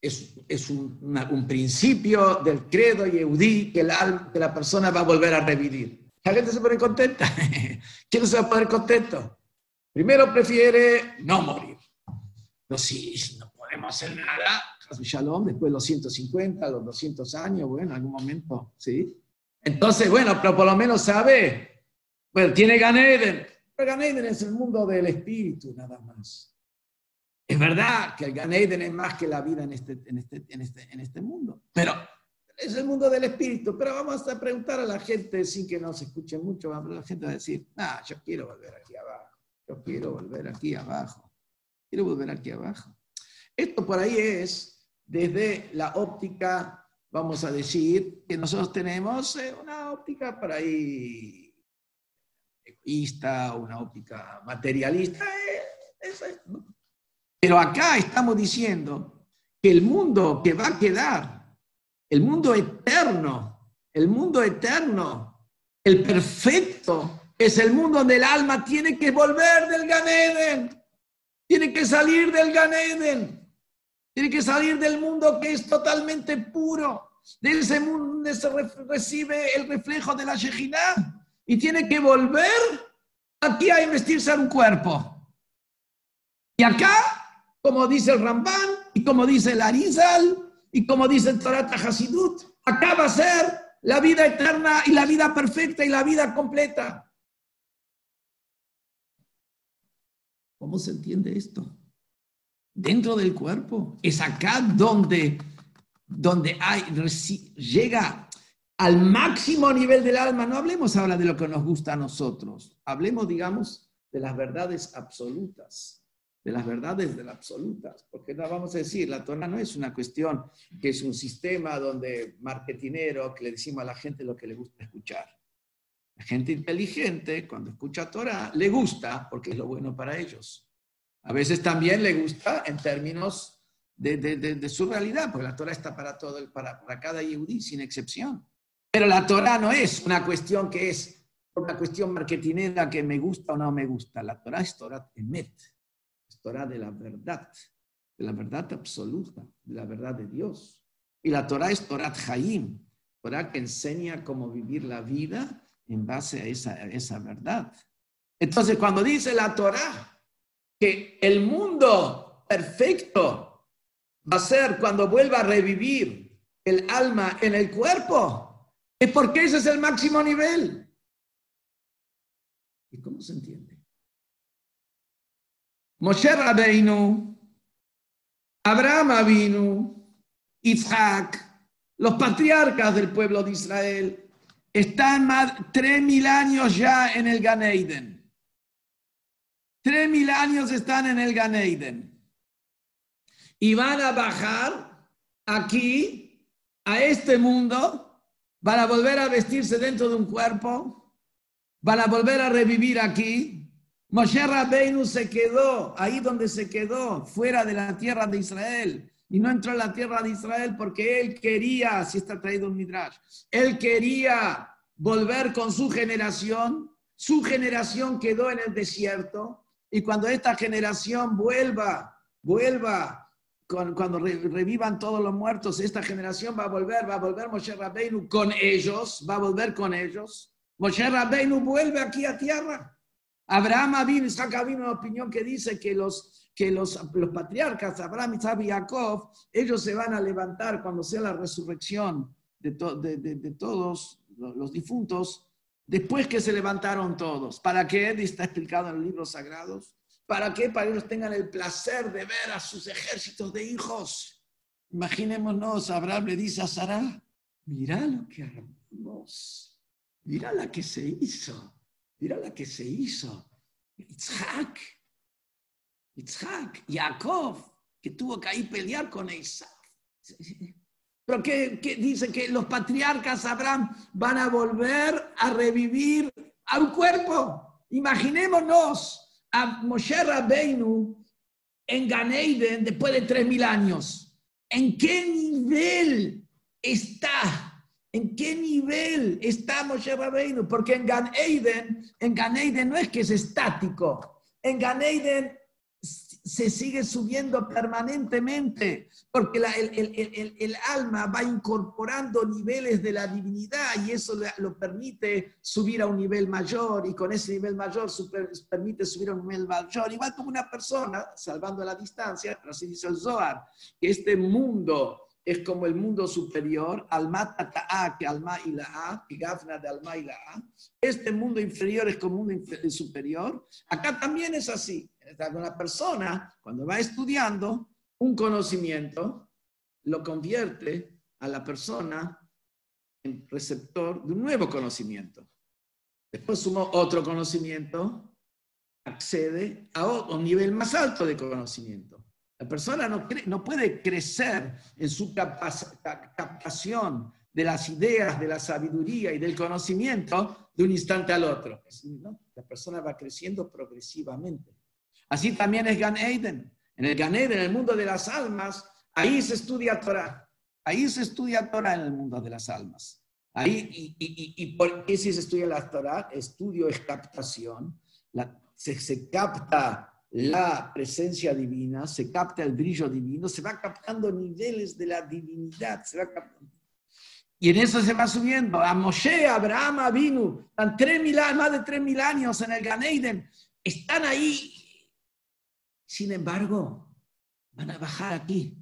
es, un, principio del credo yehudí que, que la persona va a volver a revivir. La gente se pone contenta. ¿Quién se va a poner contento? Primero prefiere no morir. No, si no podemos hacer nada, Shalom, después de los 150, los 200 años, bueno, en algún momento, ¿sí? Entonces, bueno, pero por lo menos sabe, bueno, tiene Ganeden, pero Ganeden es el mundo del espíritu, nada más. Es verdad que el Gan es más que la vida en este, en, este, en, este, en este mundo, pero es el mundo del espíritu. Pero vamos a preguntar a la gente, sin que nos escuche mucho, a la gente a decir, ah, yo quiero volver aquí abajo, yo quiero volver aquí abajo, quiero volver aquí abajo. Esto por ahí es desde la óptica, vamos a decir, que nosotros tenemos eh, una óptica por ahí egoísta, una óptica materialista. Eh, pero acá estamos diciendo que el mundo que va a quedar, el mundo eterno, el mundo eterno, el perfecto, es el mundo donde el alma tiene que volver del Ganeden, tiene que salir del Ganeden, tiene que salir del mundo que es totalmente puro, de ese mundo donde se recibe el reflejo de la Shejinah y tiene que volver aquí a investirse en un cuerpo. Y acá como dice el Ramban y como dice el Arizal y como dice el Torah Hasidut. Acá va a ser la vida eterna y la vida perfecta y la vida completa. ¿Cómo se entiende esto? Dentro del cuerpo. Es acá donde, donde hay, llega al máximo nivel del alma. No hablemos ahora de lo que nos gusta a nosotros. Hablemos, digamos, de las verdades absolutas de las verdades de las absolutas, porque no vamos a decir, la Torah no es una cuestión que es un sistema donde marketinero que le decimos a la gente lo que le gusta escuchar. La gente inteligente, cuando escucha Torah, le gusta porque es lo bueno para ellos. A veces también le gusta en términos de, de, su realidad, porque la Torah está para todo, para, para cada yehudí, sin excepción. Pero la Torah no es una cuestión que es una cuestión marketinera que me gusta o no me gusta. La Torah es Torah Emet Torah de la verdad, de la verdad absoluta, de la verdad de Dios. Y la Torah es Torah Haim, Torah que enseña cómo vivir la vida en base a esa, esa verdad. Entonces, cuando dice la Torah que el mundo perfecto va a ser cuando vuelva a revivir el alma en el cuerpo, es porque ese es el máximo nivel. ¿Y cómo se entiende? Moshe Rabbeinu, Abraham Avinu, Isaac, los patriarcas del pueblo de Israel, están más tres mil años ya en el Ganeiden. Tres mil años están en el Ganeiden. Y van a bajar aquí, a este mundo, van a volver a vestirse dentro de un cuerpo, van a volver a revivir aquí, Moshe Rabbeinu se quedó ahí donde se quedó, fuera de la tierra de Israel. Y no entró en la tierra de Israel porque él quería, si está traído un midrash, él quería volver con su generación. Su generación quedó en el desierto. Y cuando esta generación vuelva, vuelva, cuando revivan todos los muertos, esta generación va a volver, va a volver Moshe Rabbeinu con ellos, va a volver con ellos Moshe Rabbeinu vuelve aquí a tierra. Abraham vino, Isaac vino una opinión que dice que los, que los, los patriarcas, Abraham, Isaac y Jacob, ellos se van a levantar cuando sea la resurrección de, de, todos los, difuntos, después que se levantaron todos. ¿Para qué? Está explicado en los libros sagrados. ¿Para qué? Para que ellos tengan el placer de ver a sus ejércitos de hijos. Imaginémonos, Abraham le dice a Sara, mira lo que armamos, mira la que se hizo, mira la que se hizo. Isaac, Isaac, Jacob, que tuvo que ahí pelear con Isaac. Pero que, dice que los patriarcas Abraham van a volver a revivir a un cuerpo. Imaginémonos a Moshe Rabbeinu en Ganeiden después de tres mil años. ¿En qué nivel está? ¿En qué nivel está Moshe Rabbeinu? Porque en Gan en Gan no es que es estático. En Gan se sigue subiendo permanentemente, porque el, alma va incorporando niveles de la divinidad y eso lo permite subir a un nivel mayor y con ese nivel mayor permite subir a un nivel mayor, igual como una persona, salvando la distancia, pero así dice el Zohar, que este mundo es como el mundo superior, alma tata'a, que alma y la a, que gafna de alma y la a. Este mundo inferior es como un mundo superior. Acá también es así. Una persona, cuando va estudiando un conocimiento, lo convierte a la persona en receptor de un nuevo conocimiento. Después suma otro conocimiento, accede a un nivel más alto de conocimiento. La persona no, puede crecer en su captación de las ideas, de la sabiduría y del conocimiento de un instante al otro. La persona va creciendo progresivamente. Así también es Gan Eden. En el Gan Eden, en el mundo de las almas, ahí se estudia Torah. Ahí se estudia Torah en el mundo de las almas. Ahí, y, por qué si se estudia la Torah? Estudio es captación. se, se capta la presencia divina, se capta el brillo divino, se va captando niveles de la divinidad, se va Y en eso se va subiendo. A Moshe, Abraham, vino, están tres mil, más de tres mil años en el Ganeiden, están ahí. Sin embargo, van a bajar aquí,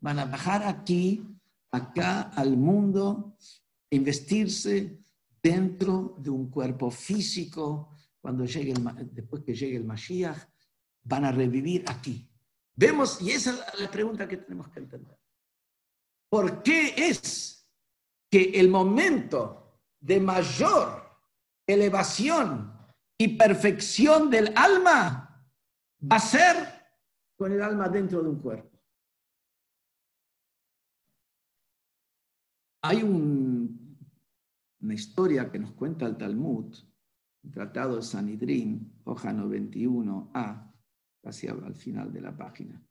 van a bajar aquí, acá al mundo, investirse dentro de un cuerpo físico cuando llegue el, después que llegue el Mashiach van a revivir aquí. Vemos, y esa es la pregunta que tenemos que entender. ¿Por qué es que el momento de mayor elevación y perfección del alma va a ser con el alma dentro de un cuerpo? Hay una historia que nos cuenta el Talmud, Tratado de Sanidrín, hoja 91a, casi al final de la página.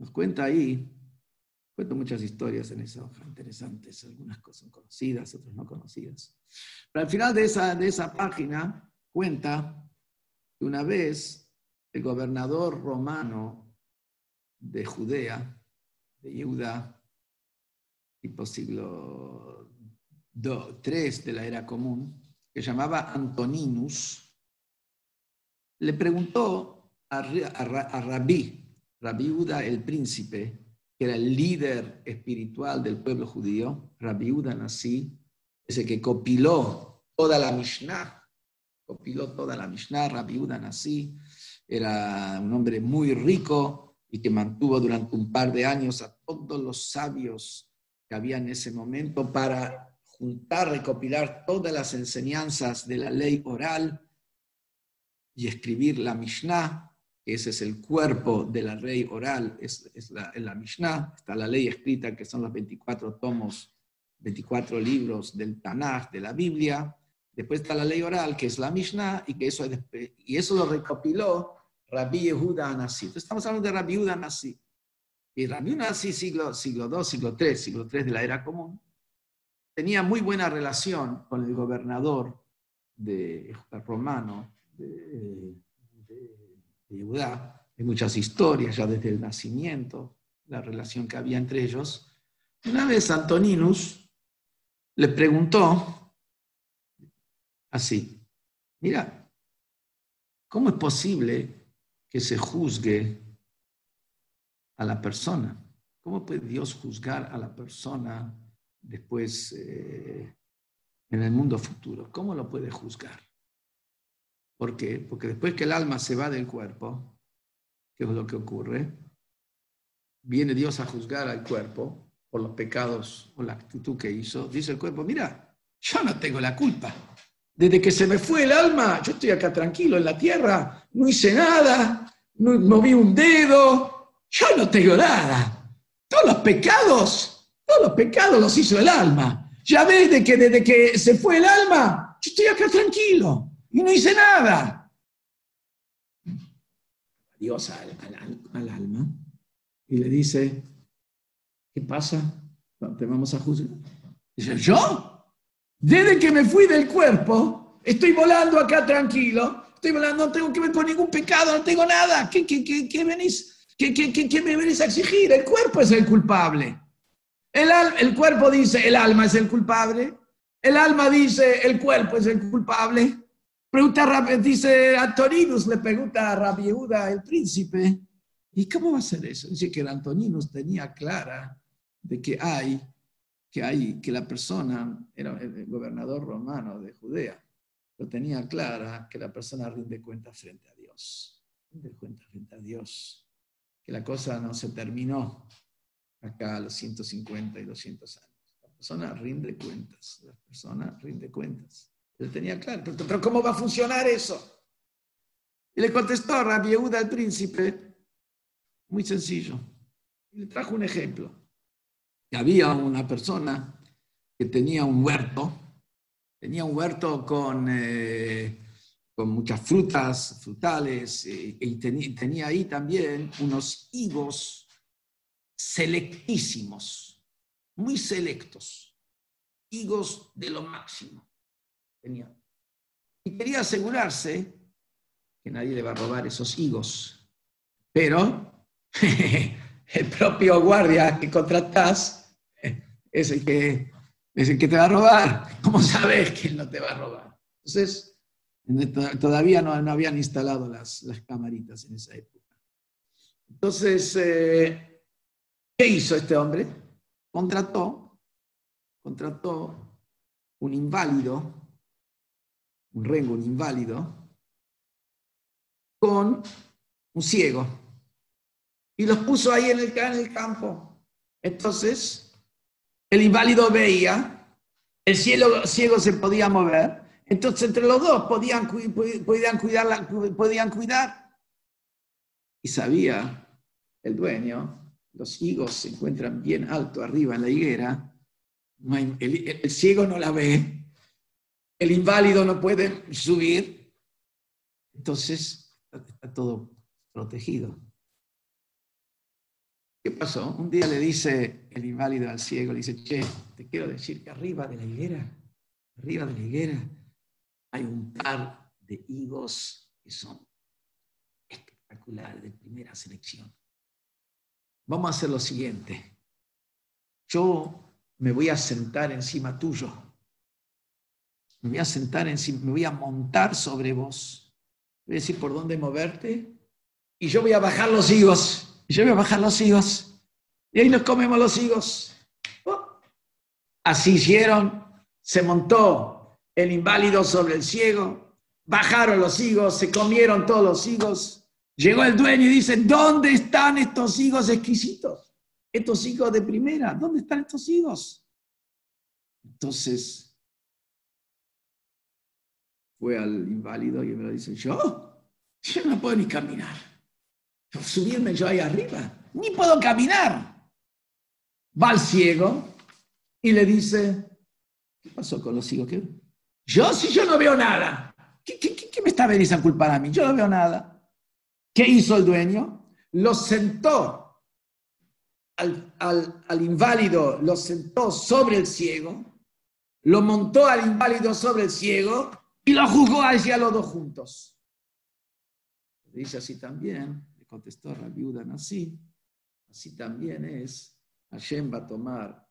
Nos cuenta ahí, cuento muchas historias en esa hoja, interesantes, algunas cosas conocidas, otras no conocidas. Pero al final de esa, de esa página cuenta que una vez el gobernador romano de Judea, de Judá, tipo siglo III de la era común, que llamaba Antoninus, le preguntó a, Rabí, Rabí Uda el príncipe, que era el líder espiritual del pueblo judío, Rabí Uda Nasi, ese que copiló toda la Mishnah, copiló toda la Mishnah, Rabí Uda Nasi, era un hombre muy rico y que mantuvo durante un par de años a todos los sabios que había en ese momento para juntar, recopilar todas las enseñanzas de la ley oral y escribir la Mishnah, ese es el cuerpo de la ley oral, es, la, la, Mishnah, está la ley escrita que son los 24 tomos, 24 libros del Tanaj, de la Biblia, después está la ley oral que es la Mishnah y, que eso, y eso lo recopiló Rabbi Yehuda Anasi. estamos hablando de Rabbi Yehuda Anasi. Y Rabbi Anasi, siglo, siglo II, siglo III, siglo III de la era común, tenía muy buena relación con el gobernador de, romano de Judá. Hay muchas historias ya desde el nacimiento, la relación que había entre ellos. Una vez Antoninus le preguntó así. Mira, ¿cómo es posible que se juzgue a la persona? ¿Cómo puede Dios juzgar a la persona después eh, en el mundo futuro? ¿Cómo lo puede juzgar? ¿Por qué? Porque después que el alma se va del cuerpo, ¿qué es lo que ocurre? Viene Dios a juzgar al cuerpo por los pecados o la actitud que hizo. Dice el cuerpo, mira, yo no tengo la culpa. Desde que se me fue el alma, yo estoy acá tranquilo en la tierra, no hice nada, no moví un dedo, yo no tengo nada. Todos los pecados, todos los pecados los hizo el alma. Ya ves que desde que se fue el alma, yo estoy acá tranquilo y no hice nada. Dios al, alma y le dice, ¿qué pasa? Te vamos a juzgar. Dice, ¿yo? Desde que me fui del cuerpo, estoy volando acá tranquilo, estoy volando, no tengo que ver con ningún pecado, no tengo nada. ¿Qué, qué, qué, qué venís? ¿Qué, qué, me venís a exigir? El cuerpo es el culpable. El, el cuerpo dice, el alma es el culpable. El alma dice, el cuerpo es el culpable. Pregunta, dice Antoninus, le pregunta a Rabiuda, el príncipe, ¿y cómo va a ser eso? Dice que el Antoninus tenía clara de que hay, que hay, que la persona, era el gobernador romano de Judea, lo tenía clara que la persona rinde cuenta frente a Dios, rinde cuenta frente a Dios, que la cosa no se terminó acá a los 150 y 200 años. La persona rinde cuentas, la persona rinde cuentas. Él tenía claro, pero, ¿cómo va a funcionar eso? Y le contestó Rabbi Yehuda al príncipe, muy sencillo. Le trajo un ejemplo. había una persona que tenía un huerto, tenía un huerto con, eh, con muchas frutas, frutales, y, tenía ahí también unos higos selectísimos, muy selectos, higos de lo máximo. Y quería asegurarse que nadie le va a robar esos higos. Pero el propio guardia que contratás es el que, es el que te va a robar. ¿Cómo sabes que él no te va a robar? Entonces, todavía no, no habían instalado las, las, camaritas en esa época. Entonces, eh, ¿qué hizo este hombre? Contrató, contrató un inválido un rengo, un inválido, con un ciego. Y los puso ahí en el, en el campo. Entonces, el inválido veía, el cielo, ciego se podía mover, entonces entre los dos podían, podían, cuidar, podían cuidar. Y sabía el dueño, los higos se encuentran bien alto arriba en la higuera, el ciego no la ve, el inválido no puede subir, entonces está todo protegido. ¿Qué pasó? Un día le dice el inválido al ciego, le dice, che, te quiero decir que arriba de la higuera, arriba de la higuera, hay un par de higos que son espectaculares, de primera selección. Vamos a hacer lo siguiente. Yo me voy a sentar encima tuyo me voy a sentar encima, me voy a montar sobre vos. Voy a decir por dónde moverte. Y yo voy a bajar los higos. Y yo voy a bajar los higos. Y ahí nos comemos los higos. Oh. Así hicieron. Se montó el inválido sobre el ciego. Bajaron los higos, se comieron todos los higos. Llegó el dueño y dice, ¿dónde están estos higos exquisitos? Estos higos de primera, ¿dónde están estos higos? Entonces fue al inválido y me lo dice, yo, yo no puedo ni caminar. Subirme yo ahí arriba, ni puedo caminar. Va al ciego y le dice, ¿qué pasó con los ciegos? Yo si yo no veo nada. ¿Qué, me está venís a culpar a mí? Yo no veo nada. ¿Qué hizo el dueño? Lo sentó al, al inválido, lo sentó sobre el ciego, lo montó al inválido sobre el ciego y lo juzgó hacia los dos juntos. Dice así también, le contestó la viuda así también es, Hashem va a tomar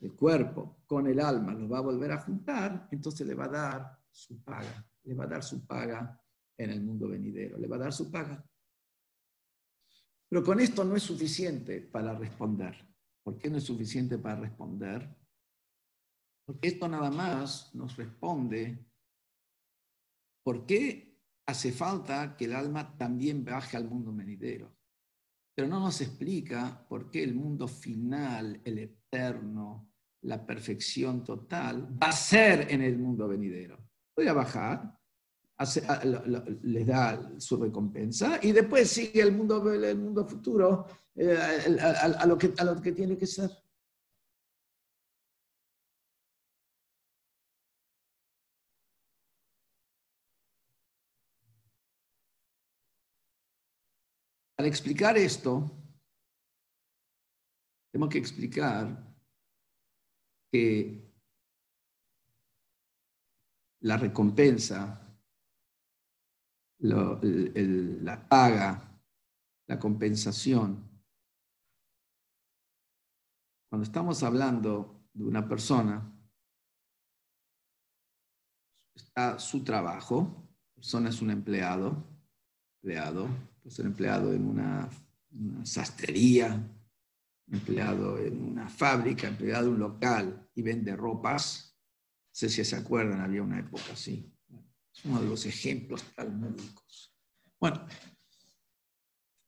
el cuerpo con el alma lo va a volver a juntar, entonces le va a dar su paga, le va a dar su paga en el mundo venidero, le va a dar su paga. Pero con esto no es suficiente para responder. ¿Por qué no es suficiente para responder? Esto nada más nos responde por qué hace falta que el alma también baje al mundo venidero. Pero no nos explica por qué el mundo final, el eterno, la perfección total, va a ser en el mundo venidero. Voy a bajar, les da su recompensa y después sigue el mundo, el mundo futuro eh, a, lo que, a lo que tiene que ser. Al explicar esto, tengo que explicar que la recompensa, la paga, la compensación, cuando estamos hablando de una persona, está su trabajo, persona es un empleado, empleado, puede ser empleado en una, una sastrería, empleado en una fábrica, empleado en un local y vende ropas. No sé si se acuerdan, había una época así. Es uno de los ejemplos talmúdicos. Bueno,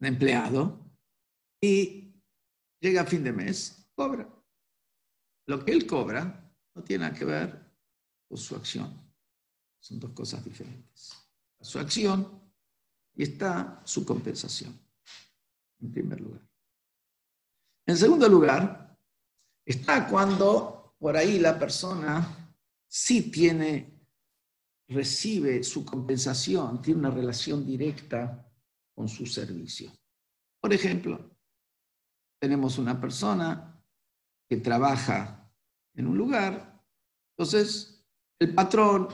un empleado y llega a fin de mes, cobra. Lo que él cobra no tiene nada que ver con su acción. Son dos cosas diferentes. Su acción y está su compensación, en primer lugar. En segundo lugar, está cuando por ahí la persona sí tiene, recibe su compensación, tiene una relación directa con su servicio. Por ejemplo, tenemos una persona que trabaja en un lugar, entonces el patrón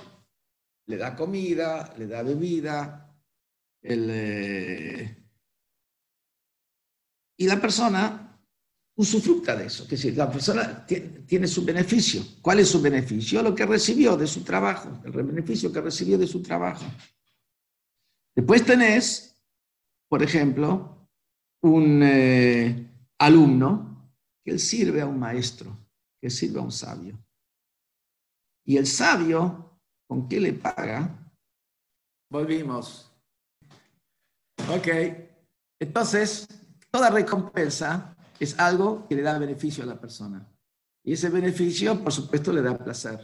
le da comida, le da bebida, eh, y la persona usufructa de eso. Es decir, la persona tiene su beneficio. ¿Cuál es su beneficio? Lo que recibió de su trabajo, el beneficio que recibió de su trabajo. Después tenés, por ejemplo, un eh, alumno que sirve a un maestro, que sirve a un sabio. Y el sabio, ¿con qué le paga? Volvimos. Ok. Entonces, toda recompensa es algo que le da beneficio a la persona. Y ese beneficio, por supuesto, le da placer.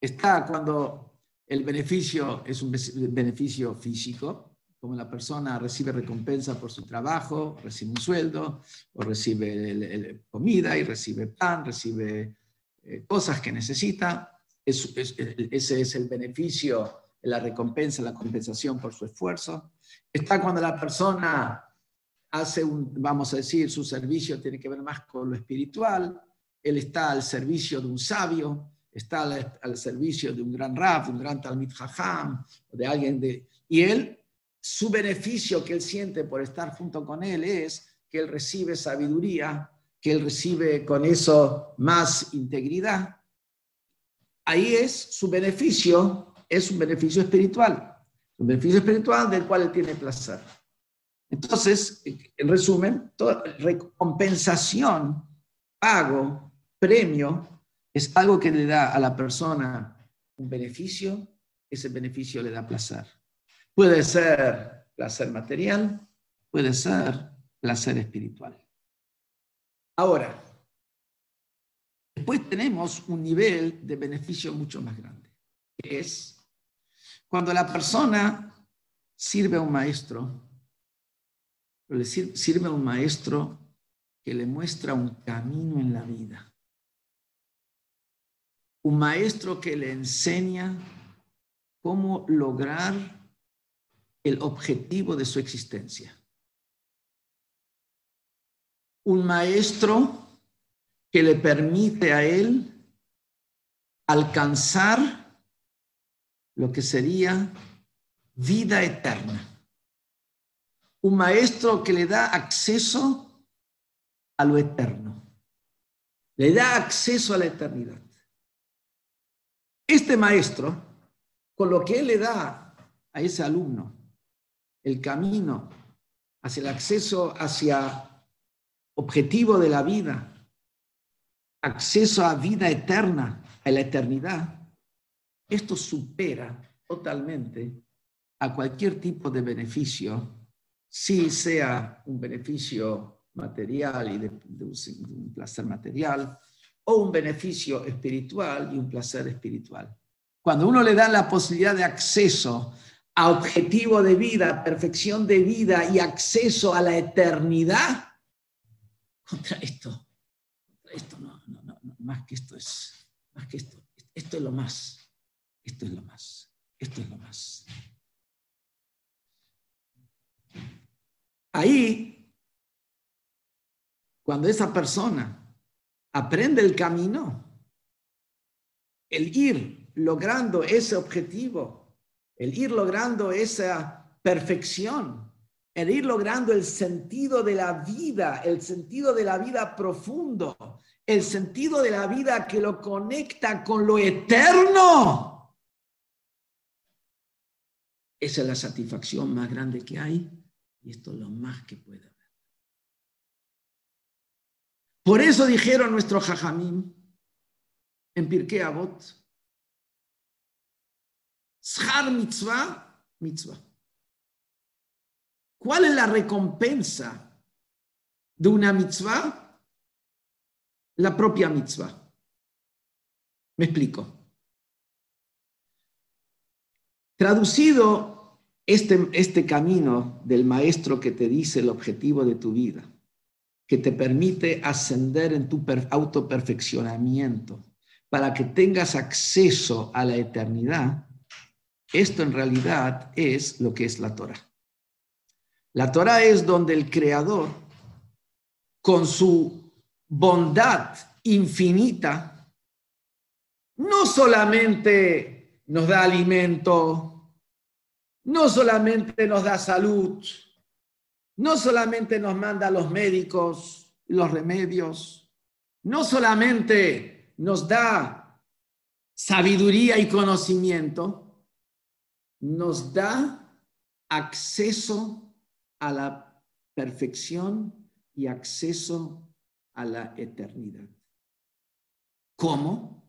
Está cuando el beneficio es un beneficio físico, como la persona recibe recompensa por su trabajo, recibe un sueldo, o recibe comida y recibe pan, recibe eh, cosas que necesita. ese es el beneficio, la recompensa, la compensación por su esfuerzo. Está cuando la persona hace un, vamos a decir, su servicio tiene que ver más con lo espiritual, él está al servicio de un sabio, está al, servicio de un gran rab, de un gran talmid jajam, de alguien de... Y él, su beneficio que él siente por estar junto con él es que él recibe sabiduría, que él recibe con eso más integridad. Ahí es su beneficio, es un beneficio espiritual, un beneficio espiritual del cual él tiene placer. Entonces, en resumen, toda recompensación, pago, premio, es algo que le da a la persona un beneficio, ese beneficio le da placer. Puede ser placer material, puede ser placer espiritual. Ahora, después tenemos un nivel de beneficio mucho más grande, que es cuando la persona sirve a un maestro le sirve a un maestro que le muestra un camino en la vida. Un maestro que le enseña cómo lograr el objetivo de su existencia. Un maestro que le permite a él alcanzar lo que sería vida eterna un maestro que le da acceso a lo eterno. le da acceso a la eternidad. Este maestro, con lo que él le da a ese alumno, el camino hacia el acceso hacia objetivo de la vida, acceso a vida eterna, a la eternidad, esto supera totalmente a cualquier tipo de beneficio, si sea un beneficio material y de, un placer material, o un beneficio espiritual y un placer espiritual. Cuando uno le da la posibilidad de acceso a objetivo de vida, perfección de vida y acceso a la eternidad, contra esto, esto no, no, no, más que esto es, más que esto, esto es lo más, esto es lo más, esto es lo más. Ahí, cuando esa persona aprende el camino, el ir logrando ese objetivo, el ir logrando esa perfección, el ir logrando el sentido de la vida, el sentido de la vida profundo, el sentido de la vida que lo conecta con lo eterno. Esa es la satisfacción más grande que hay y esto es lo más que puede haber. Por eso dijeron nuestro jajamín en Pirkei Avot, Schar mitzvah, mitzvah. ¿Cuál es la recompensa de una mitzvah? La propia mitzvah. Me explico. Traducido este, este camino del maestro que te dice el objetivo de tu vida que te permite ascender en tu autoperfeccionamiento para que tengas acceso a la eternidad, esto en realidad es lo que es la Torah. La Torah es donde el Creador, con su bondad infinita, no solamente nos da alimento, no solamente nos da salud, no solamente nos manda los médicos, los remedios, no solamente nos da sabiduría y conocimiento, nos da acceso a la perfección y acceso a la eternidad. ¿Cómo?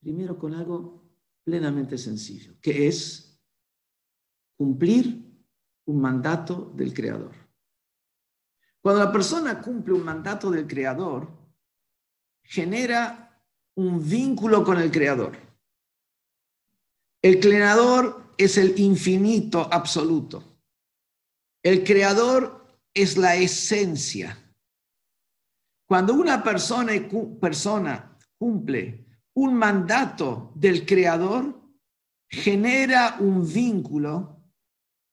Primero con algo plenamente sencillo, que es cumplir un mandato del Creador. Cuando la persona cumple un mandato del Creador, genera un vínculo con el Creador. El Creador es el infinito absoluto. El Creador es la esencia. Cuando una persona, persona cumple un mandato del Creador, genera un vínculo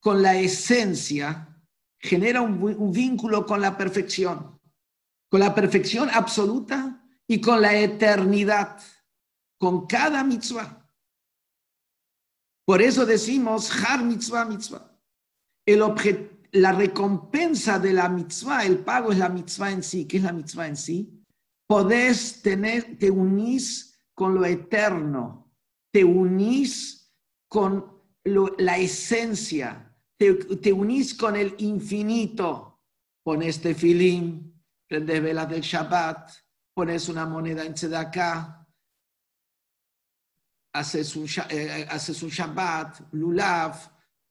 con la esencia genera un, vínculo con la perfección, con la perfección absoluta y con la eternidad, con cada mitzvah. Por eso decimos har mitzvah mitzvah. El la recompensa de la mitzvah, el pago es la mitzvah en sí. ¿Qué es la mitzvah en sí? Podés tener, te unís con lo eterno, te unís con la esencia, te, unís con el infinito, pones tefilín, prendes velas del Shabbat, pones una moneda en Tzedakah, haces un, eh, haces un Shabbat, lulav,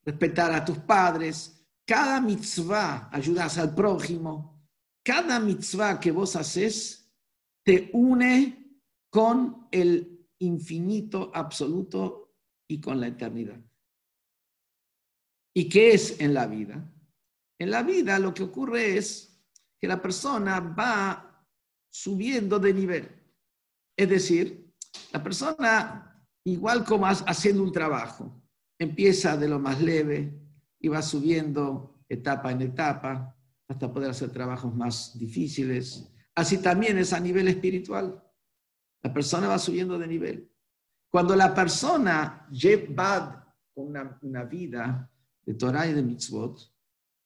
respetar a tus padres. Cada mitzvah ayudas al prójimo. Cada mitzvah que vos haces te une con el infinito absoluto y con la eternidad. ¿Y qué es en la vida? En la vida lo que ocurre es que la persona va subiendo de nivel. Es decir, la persona, igual como haciendo un trabajo, empieza de lo más leve y va subiendo etapa en etapa hasta poder hacer trabajos más difíciles. Así también es a nivel espiritual. La persona va subiendo de nivel. Cuando la persona lleva una, una vida de Torah y de mitzvot,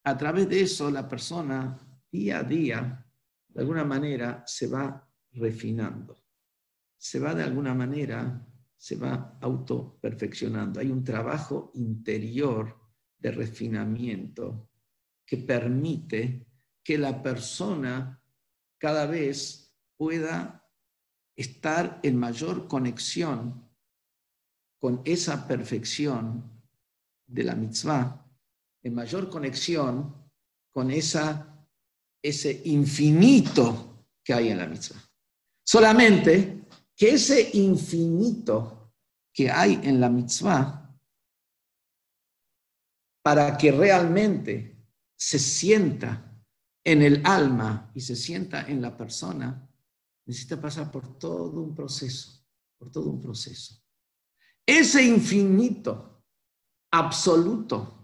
a través de eso la persona día a día de alguna manera se va refinando, se va de alguna manera, se va autoperfeccionando. Hay un trabajo interior de refinamiento que permite que la persona cada vez pueda estar en mayor conexión con esa perfección de la mitzvah, en mayor conexión con esa, ese infinito que hay en la mitzvah. Solamente que ese infinito que hay en la mitzvah, para que realmente se sienta en el alma y se sienta en la persona, necesita pasar por todo un proceso, por todo un proceso. Ese infinito, absoluto,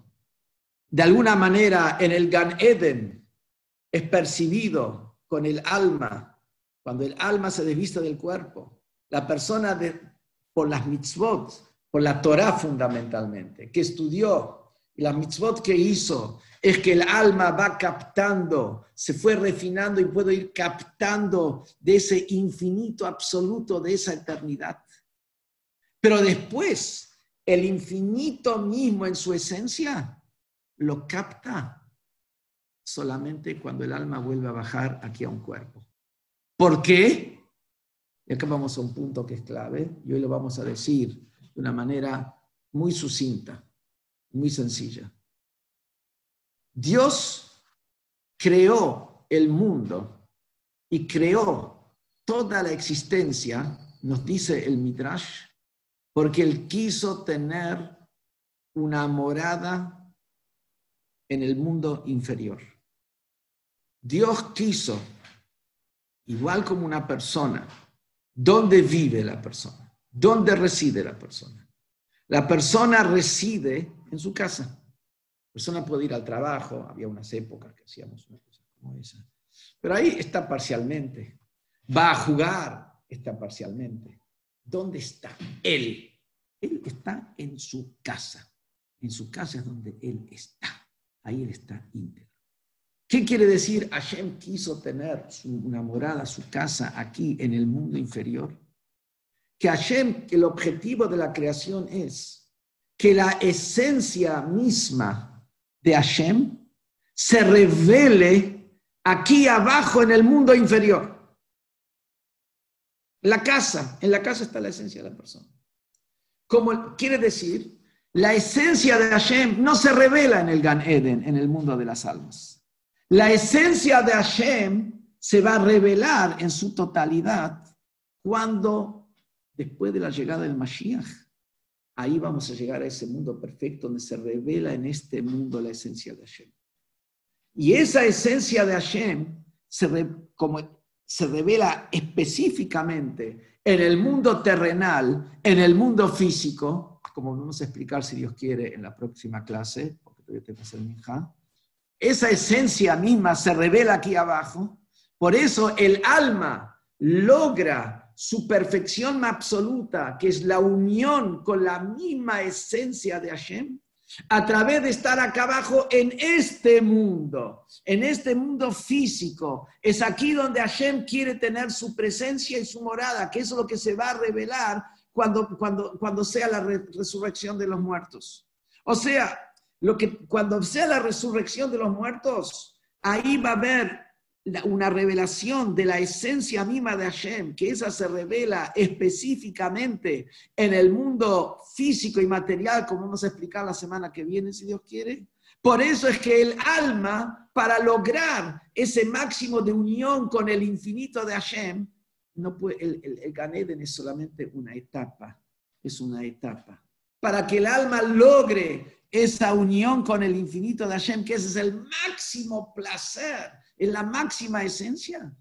de alguna manera en el Gan Eden es percibido con el alma, cuando el alma se desviste del cuerpo. La persona de, por las mitzvot, por la Torah fundamentalmente, que estudió y la mitzvot que hizo es que el alma va captando, se fue refinando y puedo ir captando de ese infinito absoluto, de esa eternidad. Pero después, el infinito mismo en su esencia lo capta solamente cuando el alma vuelve a bajar aquí a un cuerpo. ¿Por qué? Y acá vamos a un punto que es clave y hoy lo vamos a decir de una manera muy sucinta, muy sencilla. Dios creó el mundo y creó toda la existencia, nos dice el Midrash, porque él quiso tener una morada en el mundo inferior. Dios quiso, igual como una persona, ¿dónde vive la persona? ¿Dónde reside la persona? La persona reside en su casa. La persona puede ir al trabajo, había unas épocas que hacíamos una cosa como esa. Pero ahí está parcialmente. Va a jugar, está parcialmente. ¿Dónde está Él? Él está en su casa. En su casa es donde Él está. Ahí Él está íntegro. ¿Qué quiere decir? Hashem quiso tener su, una morada, su casa aquí en el mundo inferior. Que Hashem, el objetivo de la creación es que la esencia misma de Hashem se revele aquí abajo en el mundo inferior. La casa, en la casa está la esencia de la persona. Como quiere decir, la esencia de Hashem no se revela en el Gan Eden, en el mundo de las almas. La esencia de Hashem se va a revelar en su totalidad cuando, después de la llegada del Mashiach, ahí vamos a llegar a ese mundo perfecto donde se revela en este mundo la esencia de Hashem. Y esa esencia de Hashem se, como, se revela específicamente en el mundo terrenal, en el mundo físico, como vamos a explicar si Dios quiere en la próxima clase, porque todavía que hacer minja, esa esencia misma se revela aquí abajo. Por eso el alma logra su perfección absoluta, que es la unión con la misma esencia de Hashem, a través de estar acá abajo en este mundo, en este mundo físico. Es aquí donde Hashem quiere tener su presencia y su morada, que es lo que se va a revelar cuando, cuando, cuando sea la resurrección de los muertos. O sea, lo que, cuando sea la resurrección de los muertos, ahí va a haber una revelación de la esencia misma de Hashem, que esa se revela específicamente en el mundo físico y material, como vamos a explicar la semana que viene, si Dios quiere. Por eso es que el alma, para lograr ese máximo de unión con el infinito de Hashem, no puede, el, el, el Ganeden es solamente una etapa, es una etapa. Para que el alma logre esa unión con el infinito de Hashem, que ese es el máximo placer en la máxima esencia,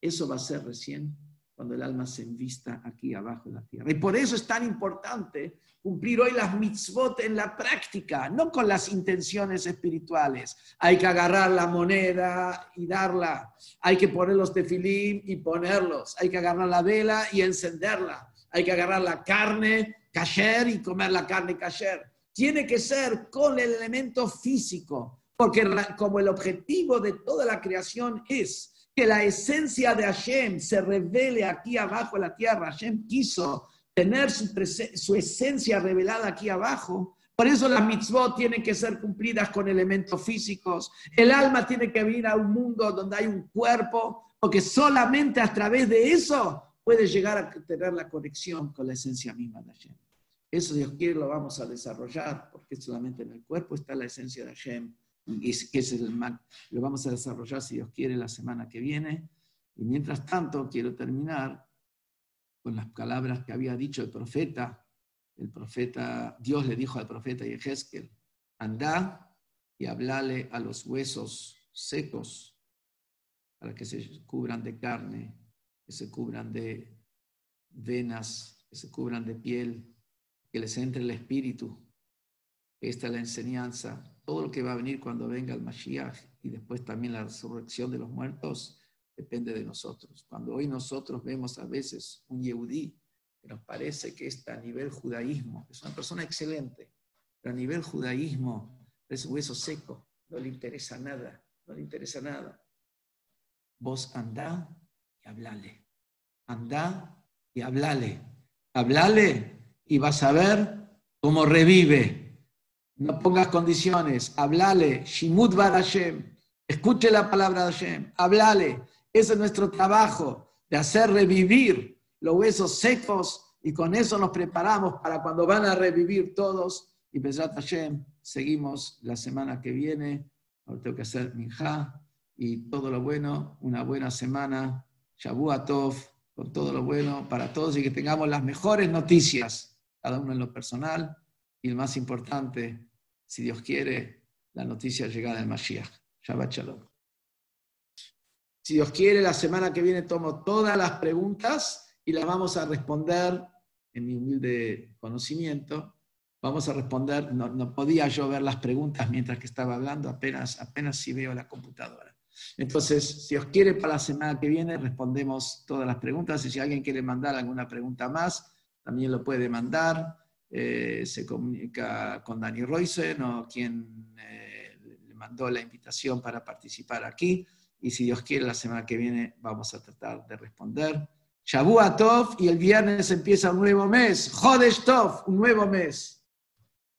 eso va a ser recién cuando el alma se envista aquí abajo en la tierra. Y por eso es tan importante cumplir hoy las mitzvot en la práctica, no con las intenciones espirituales. Hay que agarrar la moneda y darla. Hay que poner los tefilín y ponerlos. Hay que agarrar la vela y encenderla. Hay que agarrar la carne kasher y comer la carne kasher. Tiene que ser con el elemento físico, porque como el objetivo de toda la creación es que la esencia de Hashem se revele aquí abajo en la tierra. Hashem quiso tener su, su esencia revelada aquí abajo. Por eso las mitzvot tienen que ser cumplidas con elementos físicos. El alma tiene que venir a un mundo donde hay un cuerpo, porque solamente a través de eso puede llegar a tener la conexión con la esencia misma de Hashem. Eso Dios quiere lo vamos a desarrollar, porque solamente en el cuerpo está la esencia de Hashem. Y que es el, lo vamos a desarrollar si Dios quiere la semana que viene. Y mientras tanto, quiero terminar con las palabras que había dicho el profeta. El profeta, Dios le dijo al profeta Yehezkel, anda y hablale a los huesos secos para que se cubran de carne, que se cubran de venas, que se cubran de piel, que les entre el espíritu. Esta es la enseñanza. Todo lo que va a venir cuando venga el Mashiach y después también la resurrección de los muertos depende de nosotros. Cuando hoy nosotros vemos a veces un Yehudí que nos parece que está a nivel judaísmo, es una persona excelente, pero a nivel judaísmo es hueso seco, no le interesa nada, no le interesa nada. Vos andá y hablale, andá y hablale, hablale y vas a ver cómo revive. No pongas condiciones, hablale, Shimut Bar Hashem, escuche la palabra de Hashem, hablale. Ese es nuestro trabajo, de hacer revivir los huesos secos y con eso nos preparamos para cuando van a revivir todos. Y Besrat Hashem, seguimos la semana que viene. Ahora tengo que hacer minja y todo lo bueno, una buena semana. Shabuatov, con todo lo bueno para todos y que tengamos las mejores noticias cada uno en lo personal, y el más importante, si Dios quiere, la noticia llegada del Mashiach. Shabbat Shalom. Si Dios quiere, la semana que viene tomo todas las preguntas y las vamos a responder en mi humilde conocimiento. Vamos a responder, no, podía yo ver las preguntas mientras que estaba hablando, apenas, apenas si veo la computadora. Entonces, si Dios quiere, para la semana que viene respondemos todas las preguntas y si alguien quiere mandar alguna pregunta más, también lo puede mandar, eh, se comunica con Dani Roysen o quien eh, le mandó la invitación para participar aquí. Y si Dios quiere, la semana que viene vamos a tratar de responder. Shabu Tov y el viernes empieza un nuevo mes. Jodesh Tov, un nuevo mes.